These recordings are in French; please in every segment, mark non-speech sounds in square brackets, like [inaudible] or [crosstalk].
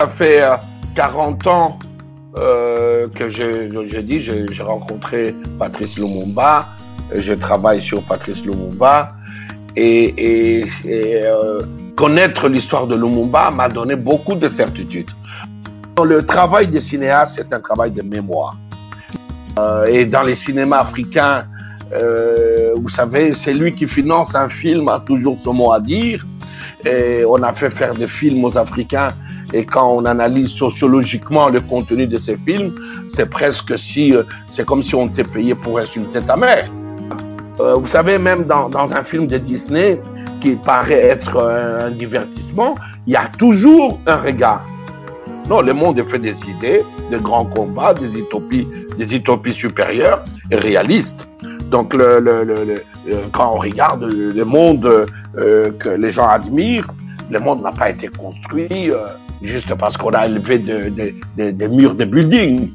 Ça fait 40 ans euh, que j'ai dit, j'ai rencontré Patrice Lumumba, je travaille sur Patrice Lumumba et, euh, connaître l'histoire de Lumumba m'a donné beaucoup de certitudes. Le travail des cinéastes, c'est un travail de mémoire. Euh, et dans les cinémas africains, euh, vous savez, c'est lui qui finance un film, a toujours son mot à dire. Et on a fait faire des films aux Africains. Et quand on analyse sociologiquement le contenu de ces films, c'est presque si, euh, c'est comme si on était payé pour insulter ta mère. Euh, vous savez, même dans, un film de Disney qui paraît être un, divertissement, il y a toujours un regard. Non, le monde est fait des idées, de grands combats, des utopies, des utopies supérieures et réalistes. Donc, quand on regarde le monde euh, que les gens admirent, le monde n'a pas été construit juste parce qu'on a élevé des de, de, murs de buildings.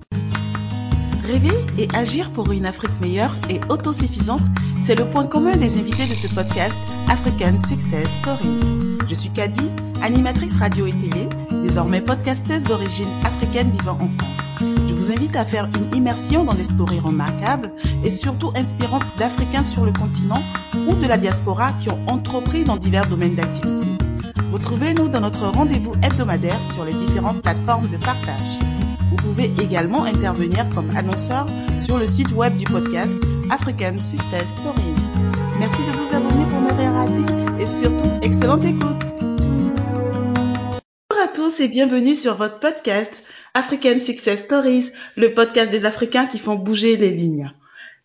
Rêver et agir pour une Afrique meilleure et autosuffisante, c'est le point commun des invités de ce podcast African Success Stories. Je suis Kadi, animatrice radio et télé, désormais podcasteuse d'origine africaine vivant en France. Je vous invite à faire une immersion dans des stories remarquables et surtout inspirantes d'Africains sur le continent ou de la diaspora qui ont entrepris dans divers domaines d'activité. Retrouvez-nous dans notre rendez-vous hebdomadaire sur les différentes plateformes de partage. Vous pouvez également intervenir comme annonceur sur le site web du podcast African Success Stories. Merci de vous abonner pour ne rien rater et surtout, excellente écoute. Bonjour à tous et bienvenue sur votre podcast African Success Stories, le podcast des Africains qui font bouger les lignes.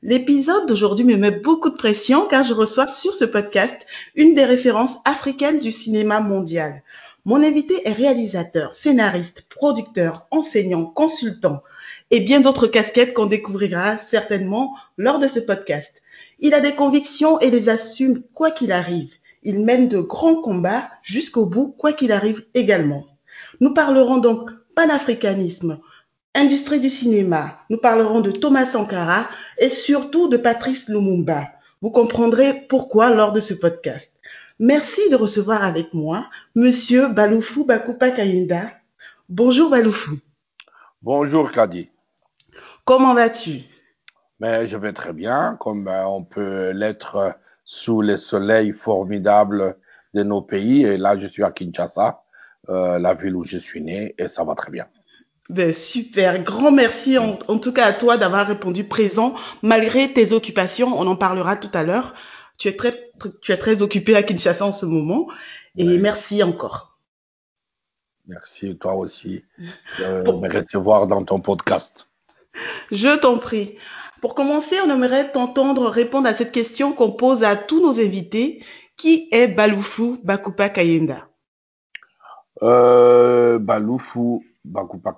L'épisode d'aujourd'hui me met beaucoup de pression car je reçois sur ce podcast une des références africaines du cinéma mondial. Mon invité est réalisateur, scénariste, producteur, enseignant, consultant et bien d'autres casquettes qu'on découvrira certainement lors de ce podcast. Il a des convictions et les assume quoi qu'il arrive. Il mène de grands combats jusqu'au bout quoi qu'il arrive également. Nous parlerons donc panafricanisme, Industrie du cinéma, nous parlerons de Thomas Sankara et surtout de Patrice Lumumba. Vous comprendrez pourquoi lors de ce podcast. Merci de recevoir avec moi Monsieur Baloufou Bakupa Kayinda. Bonjour Baloufou. Bonjour Kadi. Comment vas-tu? Mais Je vais très bien, comme euh, on peut l'être sous les soleils formidables de nos pays. Et là, je suis à Kinshasa, euh, la ville où je suis né, et ça va très bien. Ben, super, grand merci en, tout cas à toi d'avoir répondu présent malgré tes occupations. On en parlera tout à l'heure. Tu es très, tu es très occupé à Kinshasa en ce moment et merci encore. Merci toi aussi de [laughs] me recevoir dans ton podcast. Je t'en prie. Pour commencer, on aimerait t'entendre répondre à cette question qu'on pose à tous nos invités. Qui est Baloufou Bakupa Kayenda? Euh, Baloufou Bakupa.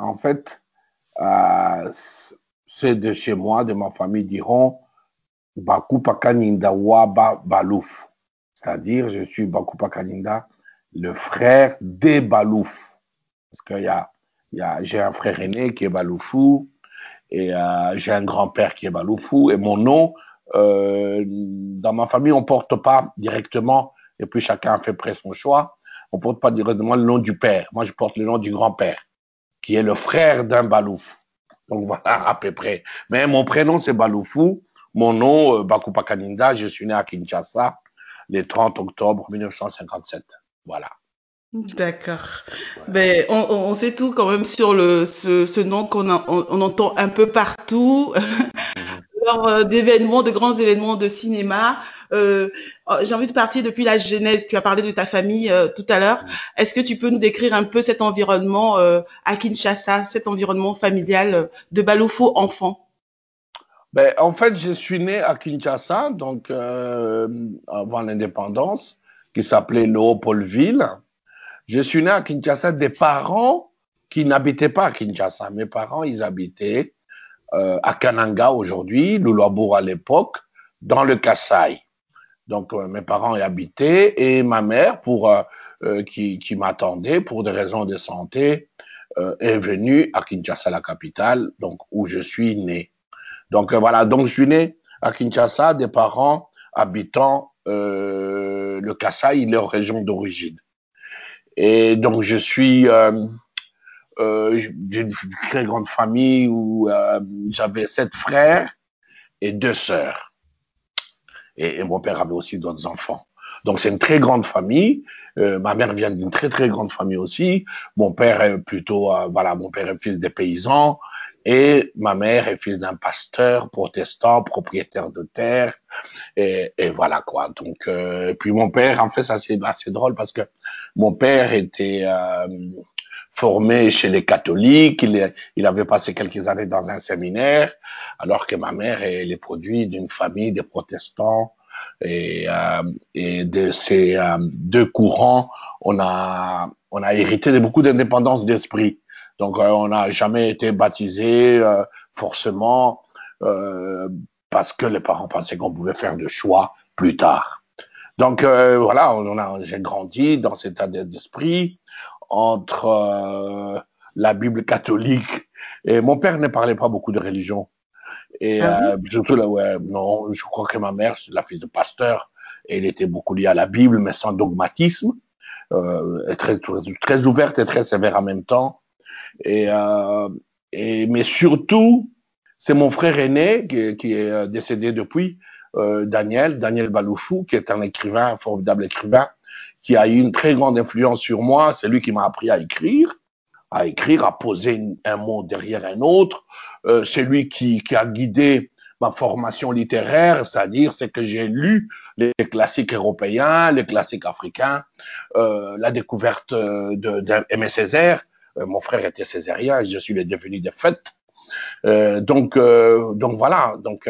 En fait, euh, ceux de chez moi, de ma famille, diront Bakupa Kanyinda Waba Balouf. C'est-à-dire, je suis Bakupa Kanyinda, le frère des Balouf. Parce que y a, y a, j'ai un frère aîné qui est Baloufou, et euh, j'ai un grand-père qui est Baloufou, et mon nom, euh, dans ma famille, on porte pas directement, et puis chacun fait près son choix on porte pas directement le nom du père. Moi, je porte le nom du grand-père, qui est le frère d'un Balouf. Donc voilà, à peu près. Mais mon prénom, c'est Baloufou. Mon nom, euh, Bakupa Kaninda. Je suis né à Kinshasa le 30 octobre 1957. Voilà. D'accord. Ben, on, on, sait tout quand même sur le, ce, ce nom qu'on on, on, entend un peu partout [laughs] mhm. lors euh, d'événements, de grands événements de cinéma. Euh, oh, j'ai envie de partir depuis la genèse. Tu as parlé de ta famille euh, tout à l'heure. Est-ce que tu peux nous décrire un peu cet environnement euh, à Kinshasa, cet environnement familial de Baloufou enfant? Ben, En fait, je suis né à Kinshasa, donc avant l'indépendance, qui s'appelait Léopoldville. Je suis né à Kinshasa des parents qui n'habitaient pas à Kinshasa. Mes parents, ils habitaient à Kananga aujourd'hui, Lulabour à l'époque, dans le Kassai. Donc euh, mes parents y habitaient et ma mère, pour euh, euh, qui, qui m'attendait pour des raisons de santé, est venue à Kinshasa, la capitale, donc où je suis né. Donc voilà, donc je suis né à Kinshasa, des parents habitant le Kassai, leur région d'origine. Et donc, je suis d'une très grande famille où j'avais sept frères et deux sœurs. Et, et mon père avait aussi d'autres enfants. Donc, c'est une très grande famille. Euh, ma mère vient d'une très, très grande famille aussi. Mon père est plutôt, euh, voilà, mon père est fils des paysans. Et ma mère est fils d'un pasteur protestant, propriétaire de terre. Et, et voilà quoi. Donc, euh, et puis mon père, en fait, ça c'est assez drôle parce que mon père était euh, formé chez les catholiques. Il, avait passé quelques années dans un séminaire, alors que ma mère est le produit d'une famille de protestants. Et, euh, de ces euh, deux courants, on a, on a hérité de beaucoup d'indépendance d'esprit. Donc, euh, on n'a jamais été baptisé forcément parce que les parents pensaient qu'on pouvait faire de choix plus tard. Donc, voilà, on j'ai grandi dans cet état d'esprit entre euh, la Bible catholique et mon père ne parlait pas beaucoup de religion. Et Ah oui? euh, surtout là, ouais, non, je crois que ma mère, la fille de pasteur, et elle était beaucoup liée à la Bible, mais sans dogmatisme, euh, et très, très ouverte et très sévère en même temps. Et, euh, et mais surtout, c'est mon frère aîné qui, qui est décédé depuis, Daniel, Daniel Baloufou, qui est un écrivain, un formidable écrivain, qui a eu une très grande influence sur moi. C'est lui qui m'a appris à écrire, à écrire, à poser un mot derrière un autre. Euh, c'est lui qui, qui a guidé ma formation littéraire, c'est-à-dire c'est que j'ai lu les classiques européens, les classiques africains, euh, la découverte euh, de, de Césaire. Euh, mon frère était césarien et je suis le devenu de fait. Euh, donc, euh, donc voilà, donc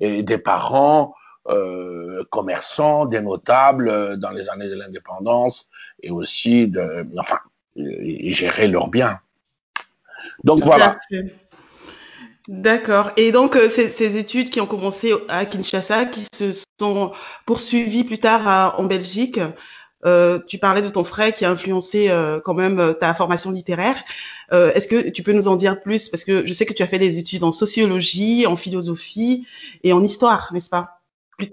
et des parents euh, commerçants, des notables euh, dans les années de l'indépendance et aussi de, enfin, géraient leurs biens. Donc Tout voilà. D'accord. Et donc, euh, ces, ces études qui ont commencé à Kinshasa, qui se sont poursuivies plus tard à- en Belgique, euh, tu parlais de ton frère qui a influencé euh, quand même ta formation littéraire. Est-ce que tu peux nous en dire plus? Parce que je sais que tu as fait des études en sociologie, en philosophie et en histoire, n'est-ce pas? Plus.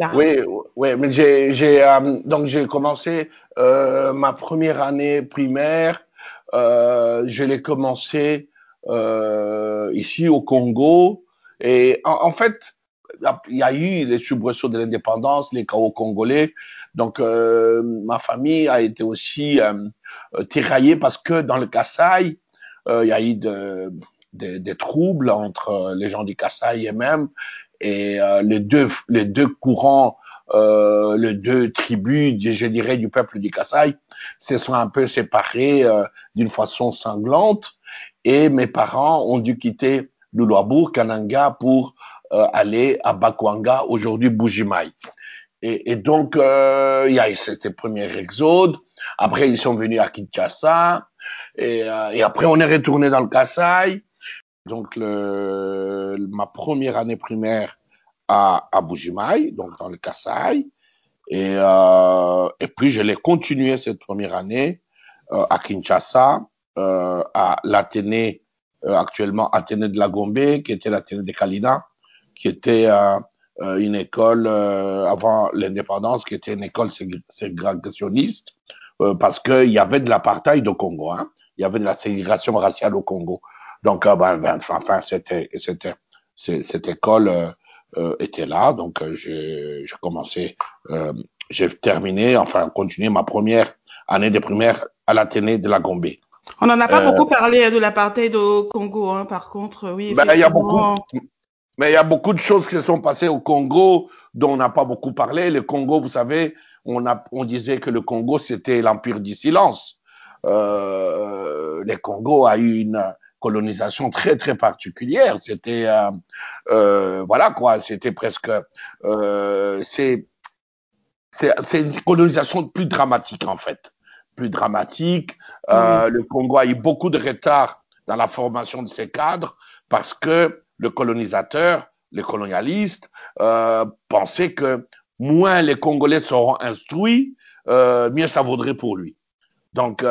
Oui, mais j'ai, euh, donc j'ai commencé euh, ma première année primaire. Euh, je l'ai commencé ici au Congo. Et en, fait, il y a eu les soubresauts de l'indépendance, les chaos congolais. Donc, ma famille a été aussi tiraillée parce que dans le euh, il y a eu de, de- des troubles entre les gens du Kasaï et même et euh, les deux les deux courants euh, les deux tribus je dirais du peuple du Kasaï se sont un peu séparés euh, d'une façon sanglante. Et mes parents ont dû quitter Luluabourg Kananga pour aller à Bakwanga aujourd'hui Bujimaï et, donc euh, il y a eu cet premier exode. Après ils sont venus à Kinshasa. Et, après on est retourné dans le Kasaï donc le, ma première année primaire à, à Bujimaï, donc dans le Kasaï. Et, euh, et puis je l'ai continué cette première année euh, à Kinshasa, euh, à l'Athénée, euh, actuellement Athénée de la Gombe, qui était l'Athénée de Kalina, qui était euh, euh, une école avant l'indépendance, qui était une école ségr- ségrégationniste, parce qu'il y avait de l'apartheid au Congo, hein. il y avait de la ségrégation raciale au Congo. Donc, euh, ben, ben, enfin, c'était, c'était, cette école euh, euh, était là. Donc, euh, j'ai commencé, j'ai terminé, enfin, continué ma première année de primaire à l'Athénée de la Gombe. On n'en a pas beaucoup parlé de l'apartheid au Congo, hein, par contre, oui, Ben, il y a beaucoup, mais il y a beaucoup de choses qui se sont passées au Congo dont on n'a pas beaucoup parlé. Le Congo, vous savez, on, a, on disait que le Congo, c'était l'empire du silence. Euh, le Congo a eu une colonisation très, très particulière. C'était, euh, euh, voilà quoi, c'était presque, euh, c'est, c'est une colonisation plus dramatique en fait, plus dramatique. Le Congo a eu beaucoup de retard dans la formation de ses cadres parce que le colonisateur, les colonialistes, pensaient que moins les Congolais seront instruits, mieux ça vaudrait pour lui. Donc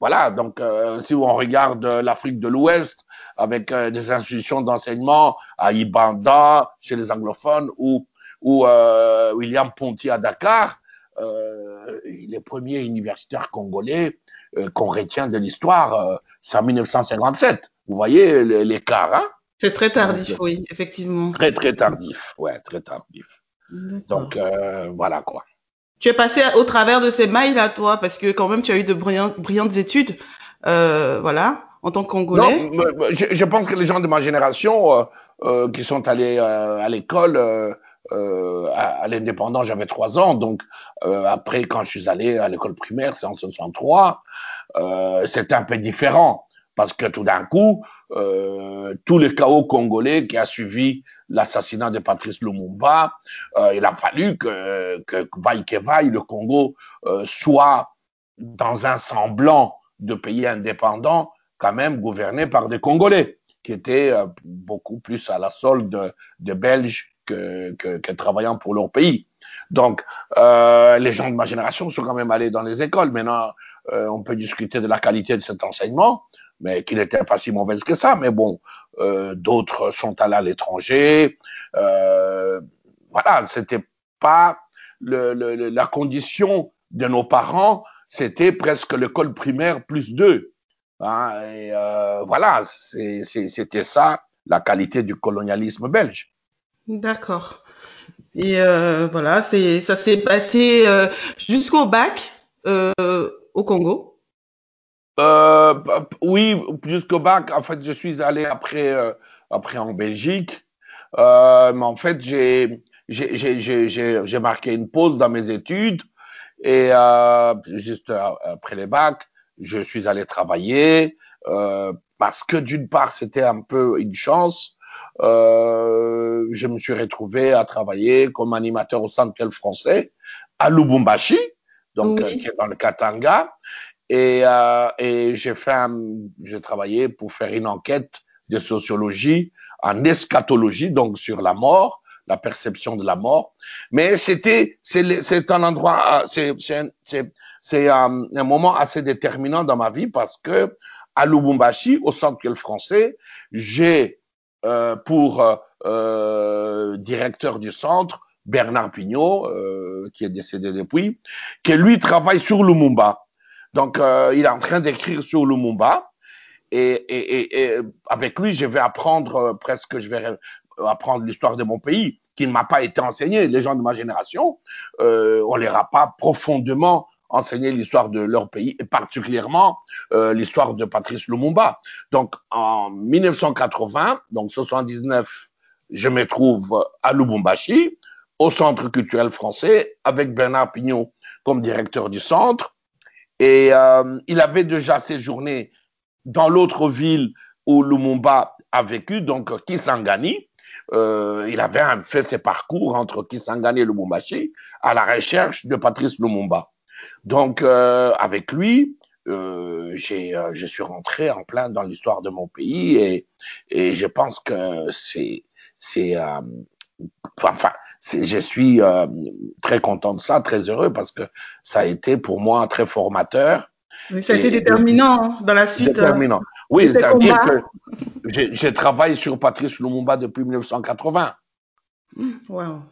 voilà, donc euh, si on regarde l'Afrique de l'Ouest avec euh, des institutions d'enseignement à Ibanda chez les anglophones ou ou euh, William Ponty à Dakar, euh, les premiers universitaires congolais qu'on retient de l'histoire, c'est en 1957. Vous voyez l'écart, hein? C'est très tardif, oui, effectivement. Très, très tardif, ouais, très tardif. Donc, voilà quoi. Tu es passé au travers de ces mailles là, toi, parce que quand même tu as eu de brillantes, études, voilà, en tant que Congolais. Non, je, pense que les gens de ma génération euh, qui sont allés euh, à l'école. Euh, à, à l'indépendance, j'avais trois ans. Donc, après, quand je suis allé à l'école primaire, c'est en 63, c'était un peu différent. Parce que tout d'un coup, tout le chaos congolais qui a suivi l'assassinat de Patrice Lumumba, il a fallu que, que vaille que vaille, le Congo soit dans un semblant de pays indépendant, quand même gouverné par des Congolais qui étaient euh, beaucoup plus à la solde de, Belges que, travaillant pour leur pays. Donc, euh, les gens de ma génération sont quand même allés dans les écoles. Maintenant, euh, on peut discuter de la qualité de cet enseignement, mais qui n'était pas si mauvaise que ça. Mais bon, euh, d'autres sont allés à l'étranger. Euh, voilà, c'était pas la condition de nos parents, c'était presque l'école primaire plus deux. Hein, euh, voilà, c'était ça la qualité du colonialisme belge. D'accord. Et euh, voilà, ça s'est passé euh, jusqu'au bac euh, au Congo. Euh, oui, jusqu'au bac. En fait, je suis allé après euh, après en Belgique. mais en fait, j'ai j'ai marqué une pause dans mes études et juste après les bacs je suis allé travailler euh, parce que d'une part c'était un peu une chance. Euh, je me suis retrouvé à travailler comme animateur au Centre français à Lubumbashi, donc oui. qui est dans le Katanga, et, euh, et j'ai fait, j'ai travaillé pour faire une enquête de sociologie en eschatologie, donc sur la mort, la perception de la mort. Mais c'était, c'est un endroit, c'est c'est un, un, moment assez déterminant dans ma vie parce que à Lubumbashi, au Centre français, j'ai euh, pour euh, directeur du centre Bernard Pignot, euh, qui est décédé depuis, qui lui travaille sur Lumumba. Donc, euh, il est en train d'écrire sur Lumumba. Et, et, avec lui, je vais apprendre presque, je vais apprendre l'histoire de mon pays, qui ne m'a pas été enseignée. Les gens de ma génération, euh, on les a pas profondément enseigner l'histoire de leur pays et particulièrement euh, l'histoire de Patrice Lumumba. Donc en 1980, donc 79, je me trouve à Lubumbashi, au Centre culturel français, avec Bernard Pignon comme directeur du centre. Et euh, il avait déjà séjourné dans l'autre ville où Lumumba a vécu, donc Kisangani. Euh, il avait fait ses parcours entre Kisangani et Lubumbashi à la recherche de Patrice Lumumba. Donc, euh, avec lui, euh, euh, je suis rentré en plein dans l'histoire de mon pays et, et je pense que c'est, c'est, euh, enfin, je suis euh, très content de ça, très heureux parce que ça a été pour moi très formateur. Mais ça a été déterminant dans la suite. Déterminant. Oui, c'est-à-dire que j'ai, j'ai travaillé sur Patrice Lumumba depuis 1980. Wow.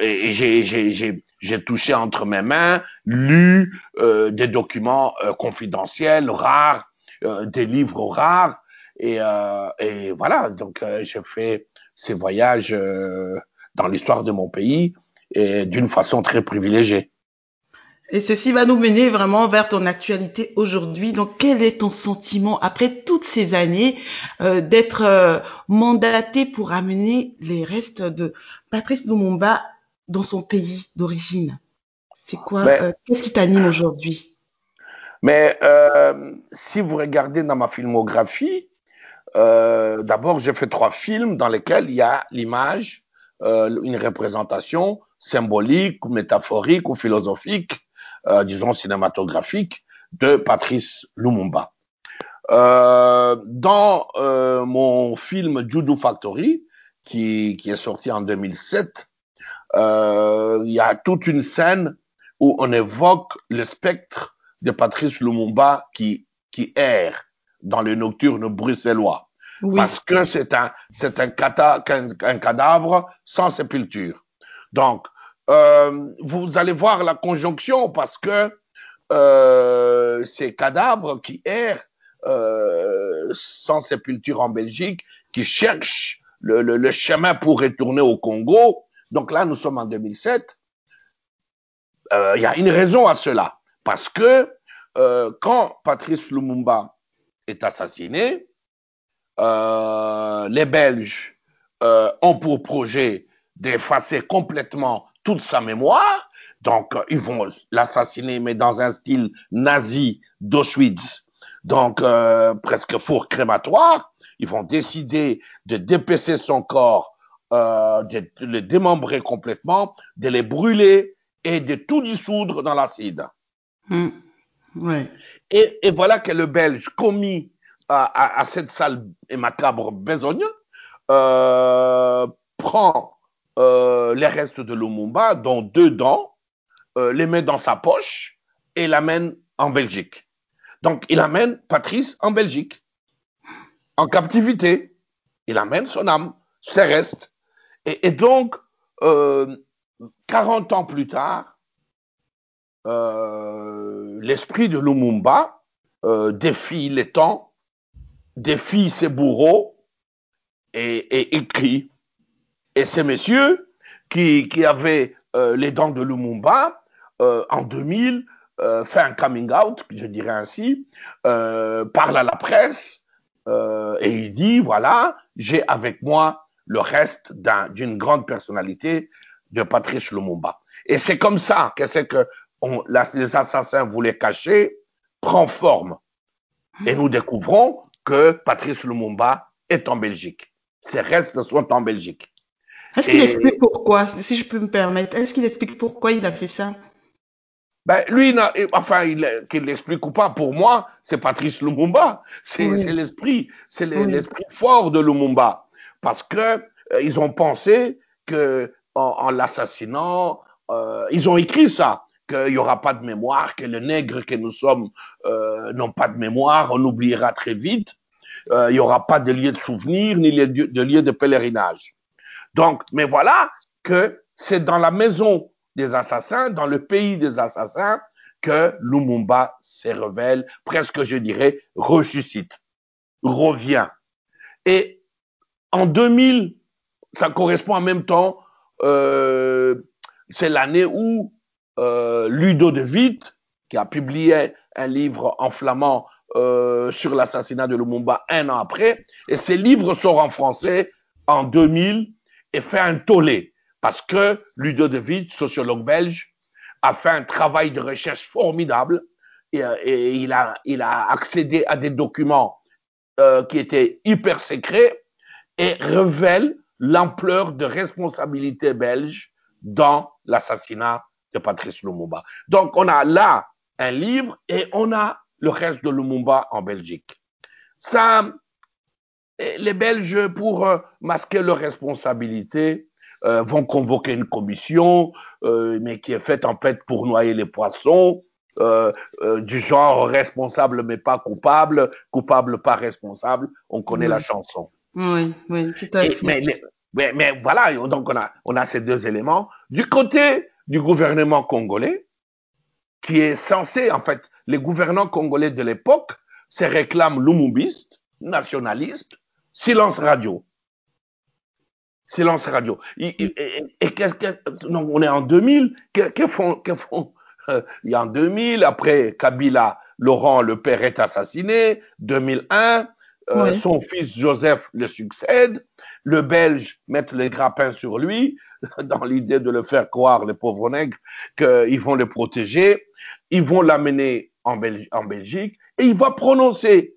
Et j'ai touché entre mes mains, lu euh, des documents euh, confidentiels, rares, euh, des livres rares. Et, euh, et voilà, donc euh, j'ai fait ces voyages euh, dans l'histoire de mon pays et d'une façon très privilégiée. Et ceci va nous mener vraiment vers ton actualité aujourd'hui. Donc, quel est ton sentiment après toutes ces années euh, d'être euh, mandaté pour amener les restes de Patrice Lumumba dans son pays d'origine? C'est quoi Mais- euh, Qu'est-ce qui t'anime aujourd'hui? Mais si vous regardez dans ma filmographie, d'abord j'ai fait trois films dans lesquels il y a l'image, euh, une représentation symbolique, métaphorique ou philosophique, euh, disons cinématographique, de Patrice Lumumba. Euh, dans euh, mon film Judo Factory, qui, qui est sorti en 2007, euh, il y a toute une scène où on évoque le spectre de Patrice Lumumba qui, qui erre dans le nocturne bruxellois. Parce que c'est un, c'est un, cadavre sans sépulture. Donc, euh, vous allez voir la conjonction parce que euh, ces cadavres qui errent euh, sans sépulture en Belgique, qui cherchent le, le, le, chemin pour retourner au Congo. Donc là, nous sommes en 2007. Euh, Il y a une raison à cela. Parce que quand Patrice Lumumba est assassiné, euh, les Belges euh, ont pour projet d'effacer complètement toute sa mémoire. Donc, ils vont l'assassiner, mais dans un style nazi d'Auschwitz, donc euh, presque four crématoire. Ils vont décider de dépecer son corps, euh, de, de, le démembrer complètement, de les brûler et de tout dissoudre dans l'acide. Mmh. Ouais. Et, et, voilà que le Belge commis à, cette sale et macabre besogne euh, prend euh, les restes de Lumumba, dont deux dents, euh, les met dans sa poche et l'amène en Belgique. Donc, il amène Patrice en Belgique, en captivité. Il amène son âme, ses restes. Et, donc, euh, 40 ans plus tard, l'esprit de Lumumba défie les temps, défie ses bourreaux et, et écrit. Et ces messieurs qui, avaient euh, les dents de Lumumba, euh, en 2000, euh, fait un coming out, je dirais ainsi, parle à la presse et il dit, voilà, j'ai avec moi le reste d'une un, grande personnalité de Patrice Lumumba. Et c'est comme ça que c'est que les assassins voulaient cacher, prend forme. Et nous découvrons que Patrice Lumumba est en Belgique. Ses restes sont en Belgique. Est-ce qu'il explique pourquoi, si je peux me permettre, est-ce qu'il explique pourquoi il a fait ça? Ben, lui, enfin, qu'il l'explique ou pas, pour moi, c'est Patrice Lumumba. C'est oui. l'esprit, c'est l'esprit oui. fort de Lumumba. Parce que euh, ils ont pensé que en, en l'assassinant, euh, ils ont écrit ça, qu'il n'y aura pas de mémoire, que les nègres que nous sommes euh, n'ont pas de mémoire, on oubliera très vite. Euh, il n'y aura pas de lieu de souvenir, ni de lieu de pèlerinage. Donc, mais voilà que c'est dans la maison des assassins, dans le pays des assassins, que Lumumba se révèle, presque je dirais, ressuscite, revient. Et en 2000, ça correspond en même temps, euh, c'est l'année où euh, Ludo de Witt, qui a publié un livre en flamand euh, sur l'assassinat de Lumumba un an après, et ces livres sortent en français en 2000 et fait un tollé parce que Ludo de Witt, sociologue belge, a fait un travail de recherche formidable et, a, il, a, accédé à des documents euh, qui étaient hyper secrets et révèle l'ampleur de responsabilité belge dans l'assassinat de Patrice Lumumba. Donc on a là un livre et on a le reste de Lumumba en Belgique. Ça, les Belges, pour euh, masquer leur responsabilité, euh, vont convoquer une commission, euh, mais qui est faite en fait pour noyer les poissons, euh, du genre responsable mais pas coupable, coupable pas responsable. On connaît oui. la chanson. Oui, oui, tout à fait. mais, mais, mais, voilà, donc on a, on a ces deux éléments. Du côté du gouvernement congolais, qui est censé, en fait, les gouvernants congolais de l'époque se réclament lumumbistes, nationalistes, silence radio. Silence radio. Et, et, et qu'est-ce que. On est en 2000. Que, que font. Que font? Euh, il y a en 2000, après Kabila, Laurent, le père, est assassiné. 2001, euh, oui. son fils Joseph le succède. Le Belge met les grappins sur lui, [laughs] dans l'idée de le faire croire, les pauvres nègres, qu'ils vont le protéger. Ils vont l'amener en, Belgi en Belgique et il va prononcer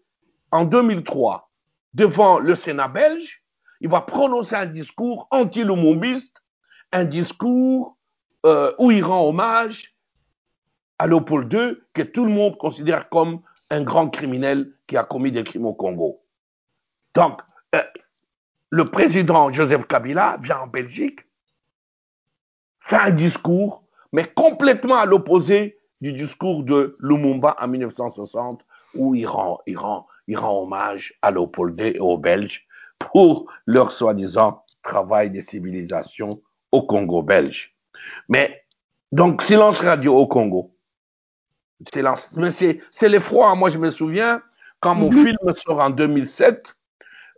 en 2003 devant le Sénat belge il va prononcer un discours anti-lumumbiste, un discours euh, où il rend hommage à Léopold II, que tout le monde considère comme un grand criminel qui a commis des crimes au Congo. Donc, euh, le président Joseph Kabila vient en Belgique, fait un discours, mais complètement à l'opposé du discours de Lumumba en 1960, où il rend, il rend, il rend hommage à Léopold II et aux Belges pour leur soi-disant travail de civilisation au Congo belge. Mais donc silence radio au Congo. C'est l'effroi. Moi, je me souviens, quand mon mhm. film sort en 2007,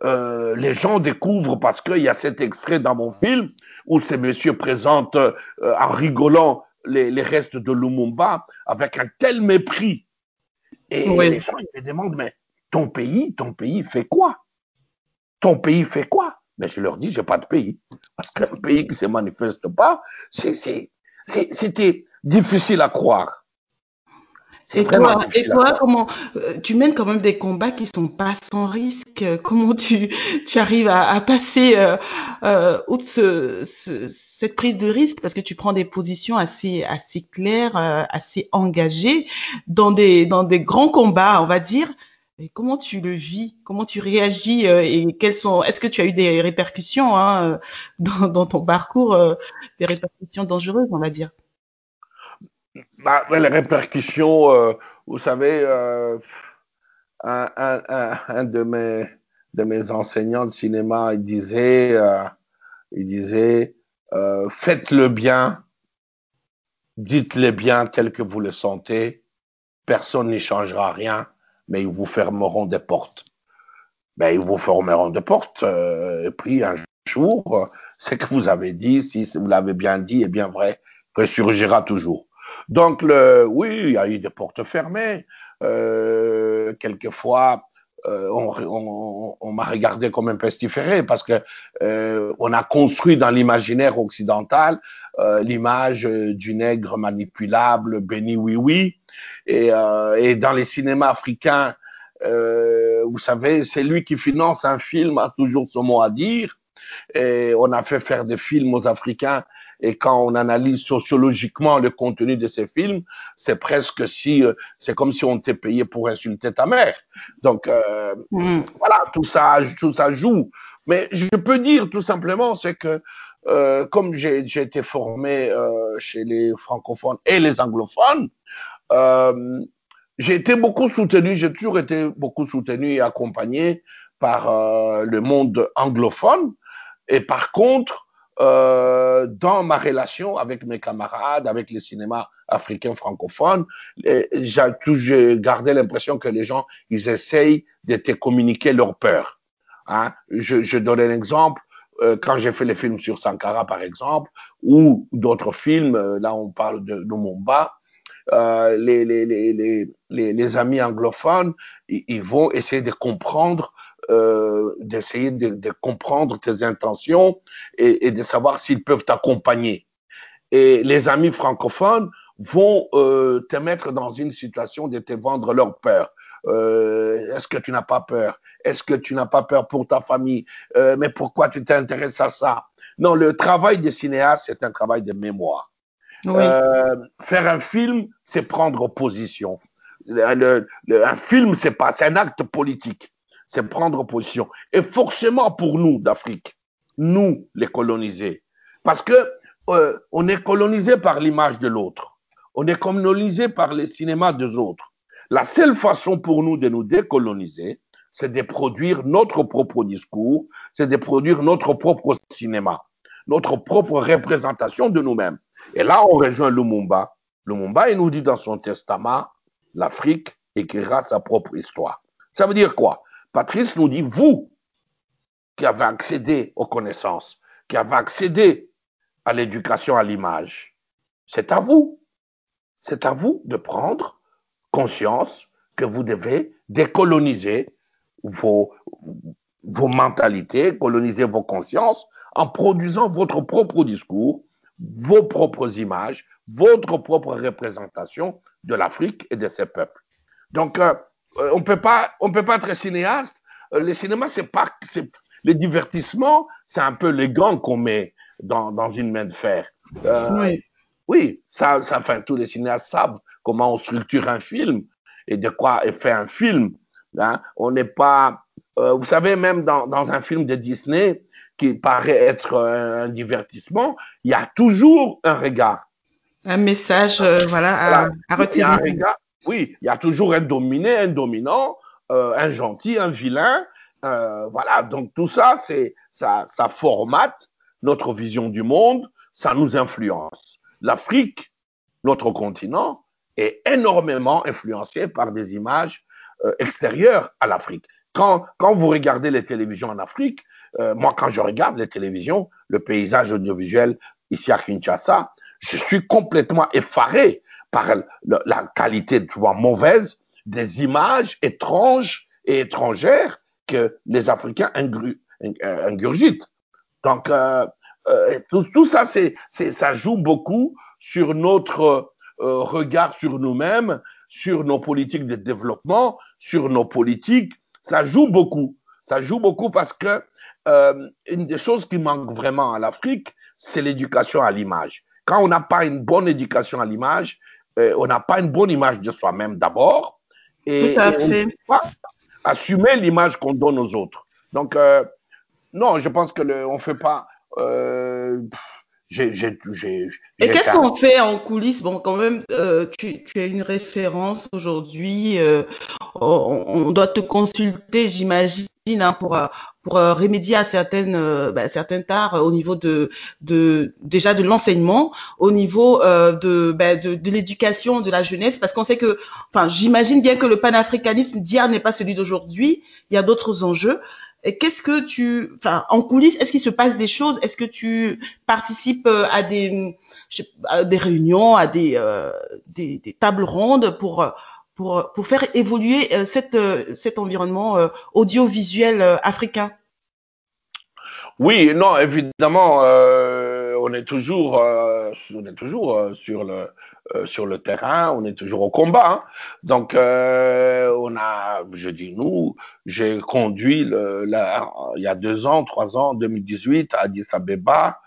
euh, les gens découvrent parce qu'il y a cet extrait dans mon film où ces messieurs présentent euh, en rigolant les, les, restes de Lumumba avec un tel mépris. Et les gens ils me demandent, mais ton pays, ton pays fait quoi? Ton pays fait quoi? Mais je leur dis, j'ai pas de pays. Parce qu'un pays qui se manifeste pas, c'était difficile à croire. Et toi, et toi, comment euh, tu mènes quand même des combats qui sont pas sans risque. Comment tu, tu arrives à, à passer euh, euh, outre ce, ce, cette prise de risque? Parce que tu prends des positions assez assez claires, euh, assez engagées dans des dans des grands combats, on va dire. Et comment tu le vis? Comment tu réagis Et quelles sont Est-ce que tu as eu des répercussions hein, dans, dans ton parcours, des répercussions dangereuses, on va dire? Bah, les répercussions, euh, vous savez, euh, un, de, mes, de mes enseignants de cinéma, il disait, euh, il disait faites le bien, dites-le bien tel que vous le sentez, personne n'y changera rien, mais ils vous fermeront des portes. Ben, ils vous fermeront des portes, et puis un jour, ce que vous avez dit, si vous l'avez bien dit et bien vrai, ressurgira toujours. Donc, le, oui, il y a eu des portes fermées. Euh, quelquefois, euh, on, m'a regardé comme un pestiféré parce que euh, on a construit dans l'imaginaire occidental euh, l'image du nègre manipulable, béni oui oui, et, dans les cinémas africains, vous savez, c'est lui qui finance un film a toujours son mot à dire. Et on a fait faire des films aux Africains et quand on analyse sociologiquement le contenu de ces films, c'est presque si, euh, c'est comme si on t'était payé pour insulter ta mère. Donc euh, mm. voilà, tout ça, tout ça joue. Mais je peux dire tout simplement, c'est que euh, comme j'ai été formé euh, chez les francophones et les anglophones, j'ai été beaucoup soutenu, j'ai toujours été beaucoup soutenu et accompagné par le monde anglophone. Et par contre, euh, dans ma relation avec mes camarades, avec les cinémas africains francophones, j'ai toujours gardé l'impression que les gens, ils essayent de te communiquer leur peur. Hein. Je, donne un exemple. Euh, quand j'ai fait les films sur Sankara, par exemple, ou d'autres films, euh, là on parle de euh, les, les, amis anglophones, ils vont essayer de comprendre euh, d'essayer de, de, comprendre tes intentions et, et de savoir s'ils peuvent t'accompagner. Et les amis francophones vont euh, te mettre dans une situation de te vendre leur peur. Euh, Est-ce que tu n'as pas peur? Est-ce que tu n'as pas peur pour ta famille? Mais pourquoi tu t'intéresses à ça? Non, le travail des cinéastes, c'est un travail de mémoire. Oui. Faire un film, c'est prendre position. Le, le, un film, c'est pas, c'est un acte politique c'est prendre position. Et forcément pour nous d'Afrique, nous les colonisés, parce que euh, on est colonisé par l'image de l'autre, on est colonisé par les cinémas des autres. La seule façon pour nous de nous décoloniser, c'est de produire notre propre discours, c'est de produire notre propre cinéma, notre propre représentation de nous-mêmes. Et là, on rejoint Lumumba. Lumumba, il nous dit dans son testament, l'Afrique écrira sa propre histoire. Ça veut dire quoi? Patrice nous dit, vous qui avez accédé aux connaissances, qui avez accédé à l'éducation à l'image, c'est à vous. C'est à vous de prendre conscience que vous devez décoloniser vos, mentalités, coloniser vos consciences en produisant votre propre discours, vos propres images, votre propre représentation de l'Afrique et de ses peuples. Donc, euh, on peut pas, on peut pas être cinéaste. Euh, le cinéma, c'est pas, c'est les divertissements, c'est un peu les gants qu'on met dans, dans une main de fer. Euh, oui. Oui, ça, ça, enfin, tous les cinéastes savent comment on structure un film et de quoi est fait un film. Hein. On n'est pas, euh, vous savez, même dans, dans un film de Disney qui paraît être un, un divertissement, il y a toujours un regard. Un message, euh, voilà, à, voilà. à retirer. Il y a un regard, oui, il y a toujours un dominé, un dominant, euh, un gentil, un vilain. Euh, voilà, donc tout ça, c'est ça, ça formate notre vision du monde, ça nous influence. L'Afrique, notre continent, est énormément influencé par des images euh, extérieures à l'Afrique. Quand, quand vous regardez les télévisions en Afrique, moi, quand je regarde les télévisions, le paysage audiovisuel ici à Kinshasa, je suis complètement effaré par la, qualité, tu vois, mauvaise des images étranges et étrangères que les Africains ingurgitent. Donc, euh, euh, tout, ça, c'est, ça joue beaucoup sur notre euh, regard sur nous-mêmes, sur nos politiques de développement, sur nos politiques. Ça joue beaucoup. Ça joue beaucoup parce que euh, une des choses qui manque vraiment à l'Afrique, c'est l'éducation à l'image. Quand on n'a pas une bonne éducation à l'image, euh, on n'a pas une bonne image de soi-même d'abord. Et, Tout à fait. on ne pas assumer l'image qu'on donne aux autres. Donc, euh, non, je pense que le, on fait pas. Euh, j'ai, j'ai, j'ai, Et qu'est-ce qu'on fait en coulisses? Bon, quand même, euh, tu, tu as une référence aujourd'hui. Euh, on, on, doit te consulter, j'imagine, hein, pour pour euh, remédier à certaines euh, bah, certains tares au niveau de, de déjà de l'enseignement, au niveau euh, de, bah, de, de l'éducation de la jeunesse, parce qu'on sait que, enfin, j'imagine bien que le panafricanisme d'hier n'est pas celui d'aujourd'hui. Il y a d'autres enjeux. Qu'est-ce que tu, enfin, en coulisses, est-ce qu'il se passe des choses? Est-ce que tu participes à des, à des réunions, à des, euh, des, des, tables rondes pour pour, pour faire évoluer euh, cette, euh, cet environnement euh, audiovisuel africain Oui, non, évidemment, euh, on est toujours, euh, on est toujours sur le sur le terrain, on est toujours au combat. Hein. Donc, on a, je dis nous, j'ai conduit le, il y a deux ans, trois ans, 2018 à Addis Abeba,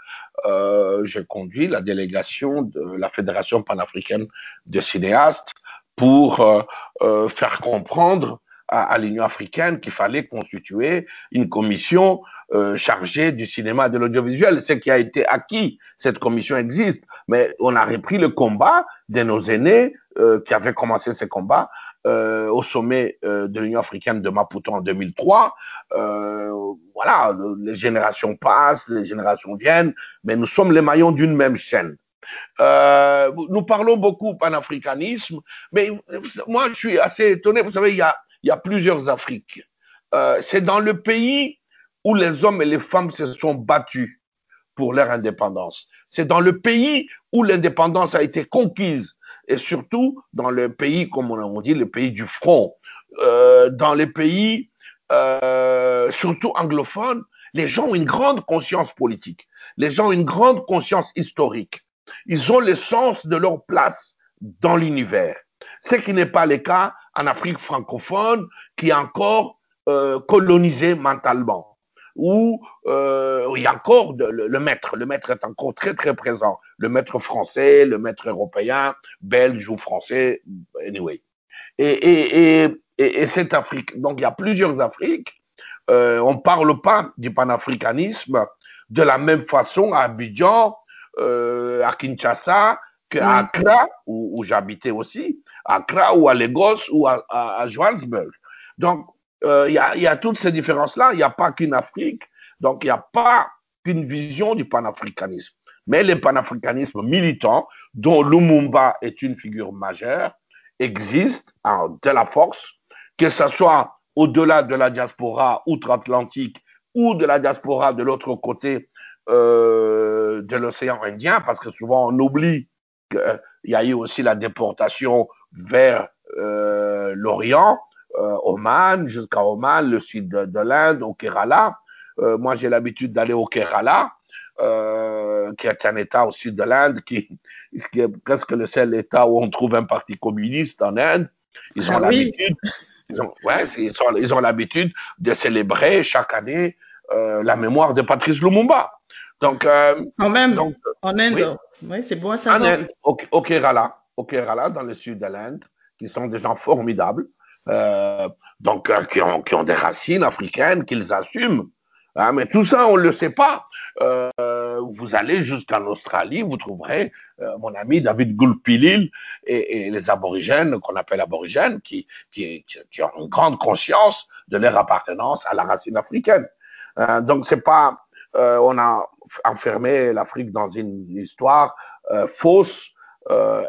j'ai conduit la délégation de la Fédération panafricaine de cinéastes pour euh, euh, faire comprendre à, à l'Union africaine qu'il fallait constituer une commission euh, chargée du cinéma et de l'audiovisuel. Ce qui a été acquis, cette commission existe, mais on a repris le combat de nos aînés euh, qui avaient commencé ce combat euh, au sommet euh, de l'Union africaine de Maputo en 2003. voilà, les générations passent, les générations viennent, mais nous sommes les maillons d'une même chaîne. Euh, nous parlons beaucoup panafricanisme, mais moi, je suis assez étonné. Vous savez, il y a, plusieurs Afriques. Euh, c'est dans le pays où les hommes et les femmes se sont battus pour leur indépendance. C'est dans le pays où l'indépendance a été conquise et surtout dans le pays, comme on dit, le pays du front. Euh, dans les pays, surtout anglophones, les gens ont une grande conscience politique. Les gens ont une grande conscience historique. Ils ont le sens de leur place dans l'univers. Ce qui n'est pas le cas en Afrique francophone, qui est encore euh, colonisée mentalement, où euh, il y a encore le, maître. Le maître est encore très très présent. Le maître français, le maître européen, belge ou français, anyway. Et, et, et, et, et cette Afrique, donc il y a plusieurs Afriques. Euh, on parle pas du panafricanisme de la même façon à Abidjan, euh, à Kinshasa qu'à Accra, où, où j'habitais aussi, à Accra ou à Lagos ou à, à, à Johannesburg. Donc, euh, il y, a, y, a, toutes ces différences-là. Il n'y a pas qu'une Afrique. Donc, il n'y a pas qu'une vision du panafricanisme. Mais le panafricanisme militant, dont Lumumba est une figure majeure, existe en, de la force, que ce soit au-delà de la diaspora outre-Atlantique ou de la diaspora de l'autre côté euh, de l'océan Indien, parce que souvent on oublie qu'il y a eu aussi la déportation vers euh, l'Orient, euh, Oman, jusqu'à Oman, le sud de, de l'Inde, au Kerala. Euh, moi, j'ai l'habitude d'aller au Kerala, euh, qui est un État au sud de l'Inde, qui, qui, est presque le seul État où on trouve un parti communiste en Inde. Ils ont ah, l'habitude, oui. ils ont, ouais, ils, ont l'habitude de célébrer chaque année euh, la mémoire de Patrice Lumumba. Donc, euh, en donc, en Inde, oui, oui c'est bon à savoir. En Inde, au, au, Kerala, au Kerala, dans le sud de l'Inde, qui sont des gens formidables, euh, donc euh, qui, ont, qui ont des racines africaines, qu'ils assument. Hein, mais tout ça, on ne le sait pas. Vous allez jusqu'en Australie, vous trouverez mon ami David Gulpilil et, et les aborigènes, qu'on appelle aborigènes, qui, qui, qui, ont une grande conscience de leur appartenance à la racine africaine. Euh, donc, c'est pas, euh, on a enfermé l'Afrique dans une histoire euh, fausse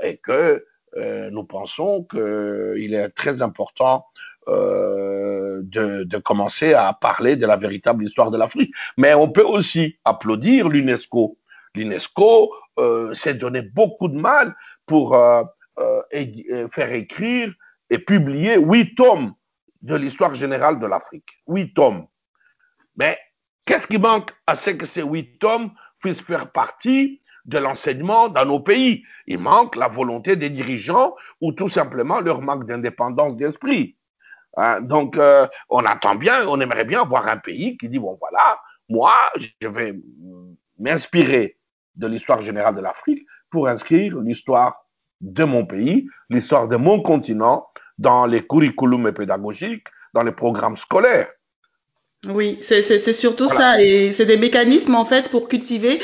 et que euh, nous pensons qu'il est très important euh, de, de, commencer à parler de la véritable histoire de l'Afrique. Mais on peut aussi applaudir l'UNESCO. L'UNESCO euh, s'est donné beaucoup de mal pour euh, euh, euh, faire écrire et publier huit tomes de l'histoire générale de l'Afrique. Huit tomes. Mais qu'est-ce qui manque à ce que ces huit tomes puissent faire partie de l'enseignement dans nos pays? Il manque la volonté des dirigeants ou tout simplement leur manque d'indépendance d'esprit. Hein, donc, euh, on attend bien, on aimerait bien avoir un pays qui dit, bon voilà, moi, je vais m'inspirer de l'histoire générale de l'Afrique pour inscrire l'histoire de mon pays, l'histoire de mon continent dans les curriculums pédagogiques, dans les programmes scolaires. Oui, c'est surtout voilà. ça. Et c'est des mécanismes, en fait, pour cultiver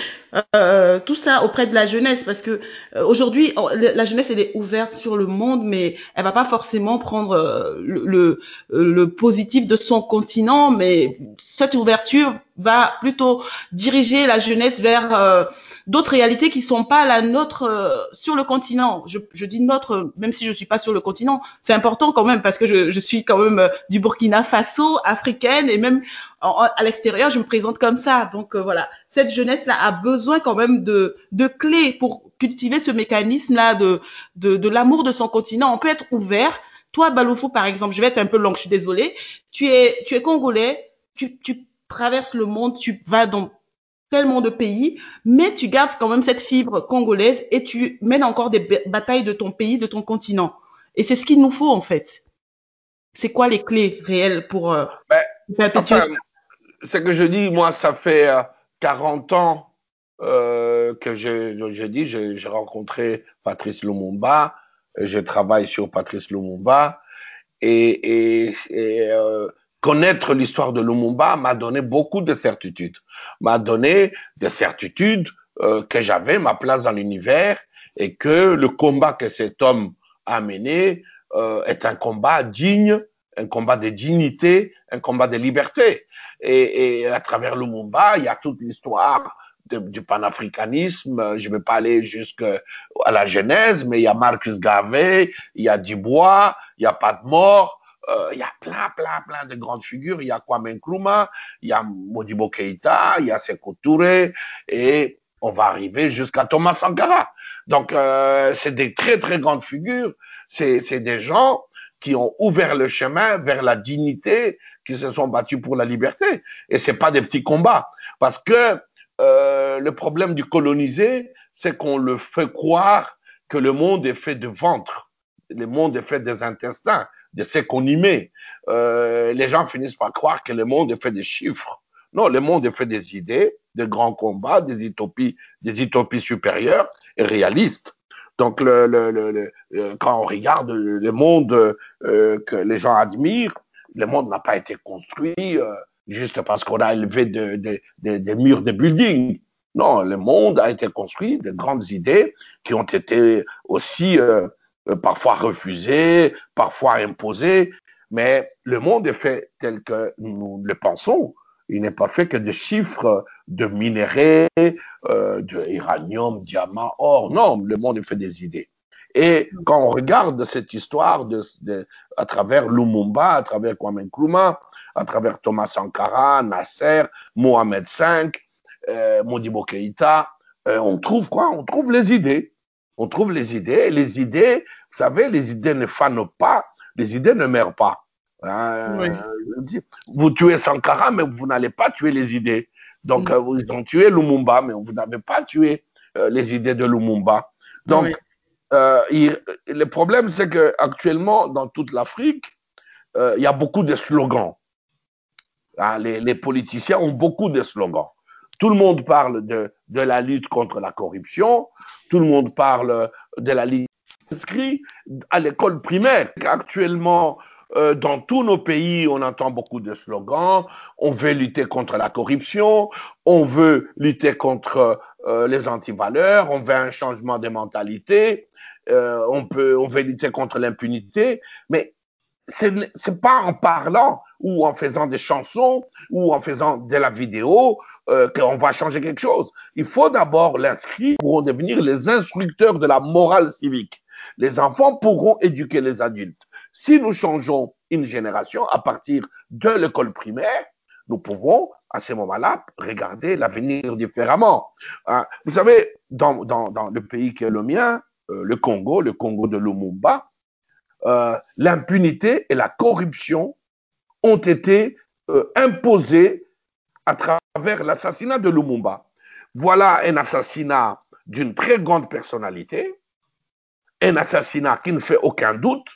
euh, tout ça auprès de la jeunesse. Parce que euh, aujourd'hui, la jeunesse, elle est ouverte sur le monde, mais elle va pas forcément prendre euh, le, le, le, positif de son continent. Mais cette ouverture va plutôt diriger la jeunesse vers euh, d'autres réalités qui sont pas la nôtre euh, sur le continent. Je, je, dis notre, même si je suis pas sur le continent, c'est important quand même parce que je, je suis quand même euh, du Burkina Faso, africaine et même en, à l'extérieur, je me présente comme ça. Donc euh, voilà, cette jeunesse-là a besoin quand même de, de clés pour cultiver ce mécanisme-là de, de, de l'amour de son continent. On peut être ouvert. Toi, Baloufou, par exemple, je vais être un peu longue, je suis désolée. Tu es, tu es congolais, tu, tu traverses le monde, tu vas dans tellement de pays, mais tu gardes quand même cette fibre congolaise et tu mènes encore des batailles de ton pays, de ton continent. Et c'est ce qu'il nous faut en fait. C'est quoi les clés réelles pour euh, ben, perpétuer enfin, Ce que je dis, moi, ça fait euh, 40 ans euh, que je, dis, j'ai rencontré Patrice Lumumba, je travaille sur Patrice Lumumba, et, et, et euh, connaître l'histoire de Lumumba m'a donné beaucoup de certitudes, m'a donné des certitudes euh, que j'avais ma place dans l'univers et que le combat que cet homme a mené euh, est un combat digne, un combat de dignité, un combat de liberté. Et, et à travers Lumumba, il y a toute l'histoire du panafricanisme. Je ne vais pas aller jusqu'à la genèse, mais il y a Marcus Garvey, il y a Dubois, il y a Pat Mort, euh, il y a plein, plein, plein de grandes figures. Il y a Kwame Nkrumah, il y a Modibo Keïta, il y a Sekou Touré, et on va arriver jusqu'à Thomas Sankara. Donc, euh, c'est des très, très grandes figures. C'est des gens qui ont ouvert le chemin vers la dignité, qui se sont battus pour la liberté. Et c'est pas des petits combats. Parce que euh, le problème du colonisé, c'est qu'on le fait croire que le monde est fait de ventre, le monde est fait des intestins de ce qu'on y met. Euh, les gens finissent par croire que le monde est fait de chiffres. Non, le monde est fait des idées, de grands combats, des utopies, des utopies supérieures et réalistes. Donc, le, le, le, quand on regarde le monde euh, que les gens admirent, le monde n'a pas été construit euh, juste parce qu'on a élevé des de, de, de murs de buildings. Non, le monde a été construit de grandes idées qui ont été aussi euh, euh, parfois refusé, parfois imposé, mais le monde est fait tel que nous le pensons. Il n'est pas fait que de chiffres de minéraux, euh, de uranium, diamant, or. Non, le monde est fait des idées. Et quand on regarde cette histoire de, de, à travers Lumumba, à travers Kwame Nkrumah, à travers Thomas Sankara, Nasser, Mohamed V, euh, Modibo Keïta, euh, on trouve quoi? On trouve les idées on trouve les idées, et les idées, vous savez, les idées ne fanent pas, les idées ne meurent pas. Euh, oui. Vous tuez Sankara, mais vous n'allez pas tuer les idées. Donc, oui. euh, ils ont tué Lumumba, mais vous n'avez pas tué euh, les idées de Lumumba. Donc, oui. Euh, il, le problème, c'est que actuellement, dans toute l'Afrique, il y a beaucoup de slogans. Les, les, politiciens ont beaucoup de slogans. Tout le monde parle de, la lutte contre la corruption, tout le monde parle de la lutte inscrit à l'école primaire. Actuellement, euh, dans tous nos pays, on entend beaucoup de slogans. On veut lutter contre la corruption, on veut lutter contre euh, les antivaleurs, on veut un changement de mentalité, euh, on, on veut lutter contre l'impunité. Mais ce n'est pas en parlant ou en faisant des chansons ou en faisant de la vidéo euh, qu'on va changer quelque chose. Il faut d'abord l'inscrire pour devenir les instructeurs de la morale civique. les enfants pourront éduquer les adultes. Si nous changeons une génération à partir de l'école primaire, nous pouvons à ce moment-là regarder l'avenir différemment. Hein, vous savez, dans, dans, dans, le pays qui est le mien, euh, le Congo, le Congo de Lumumba, euh, l'impunité et la corruption ont été euh, imposées à travers l'assassinat de Lumumba. Voilà un assassinat d'une très grande personnalité, un assassinat qui ne fait aucun doute,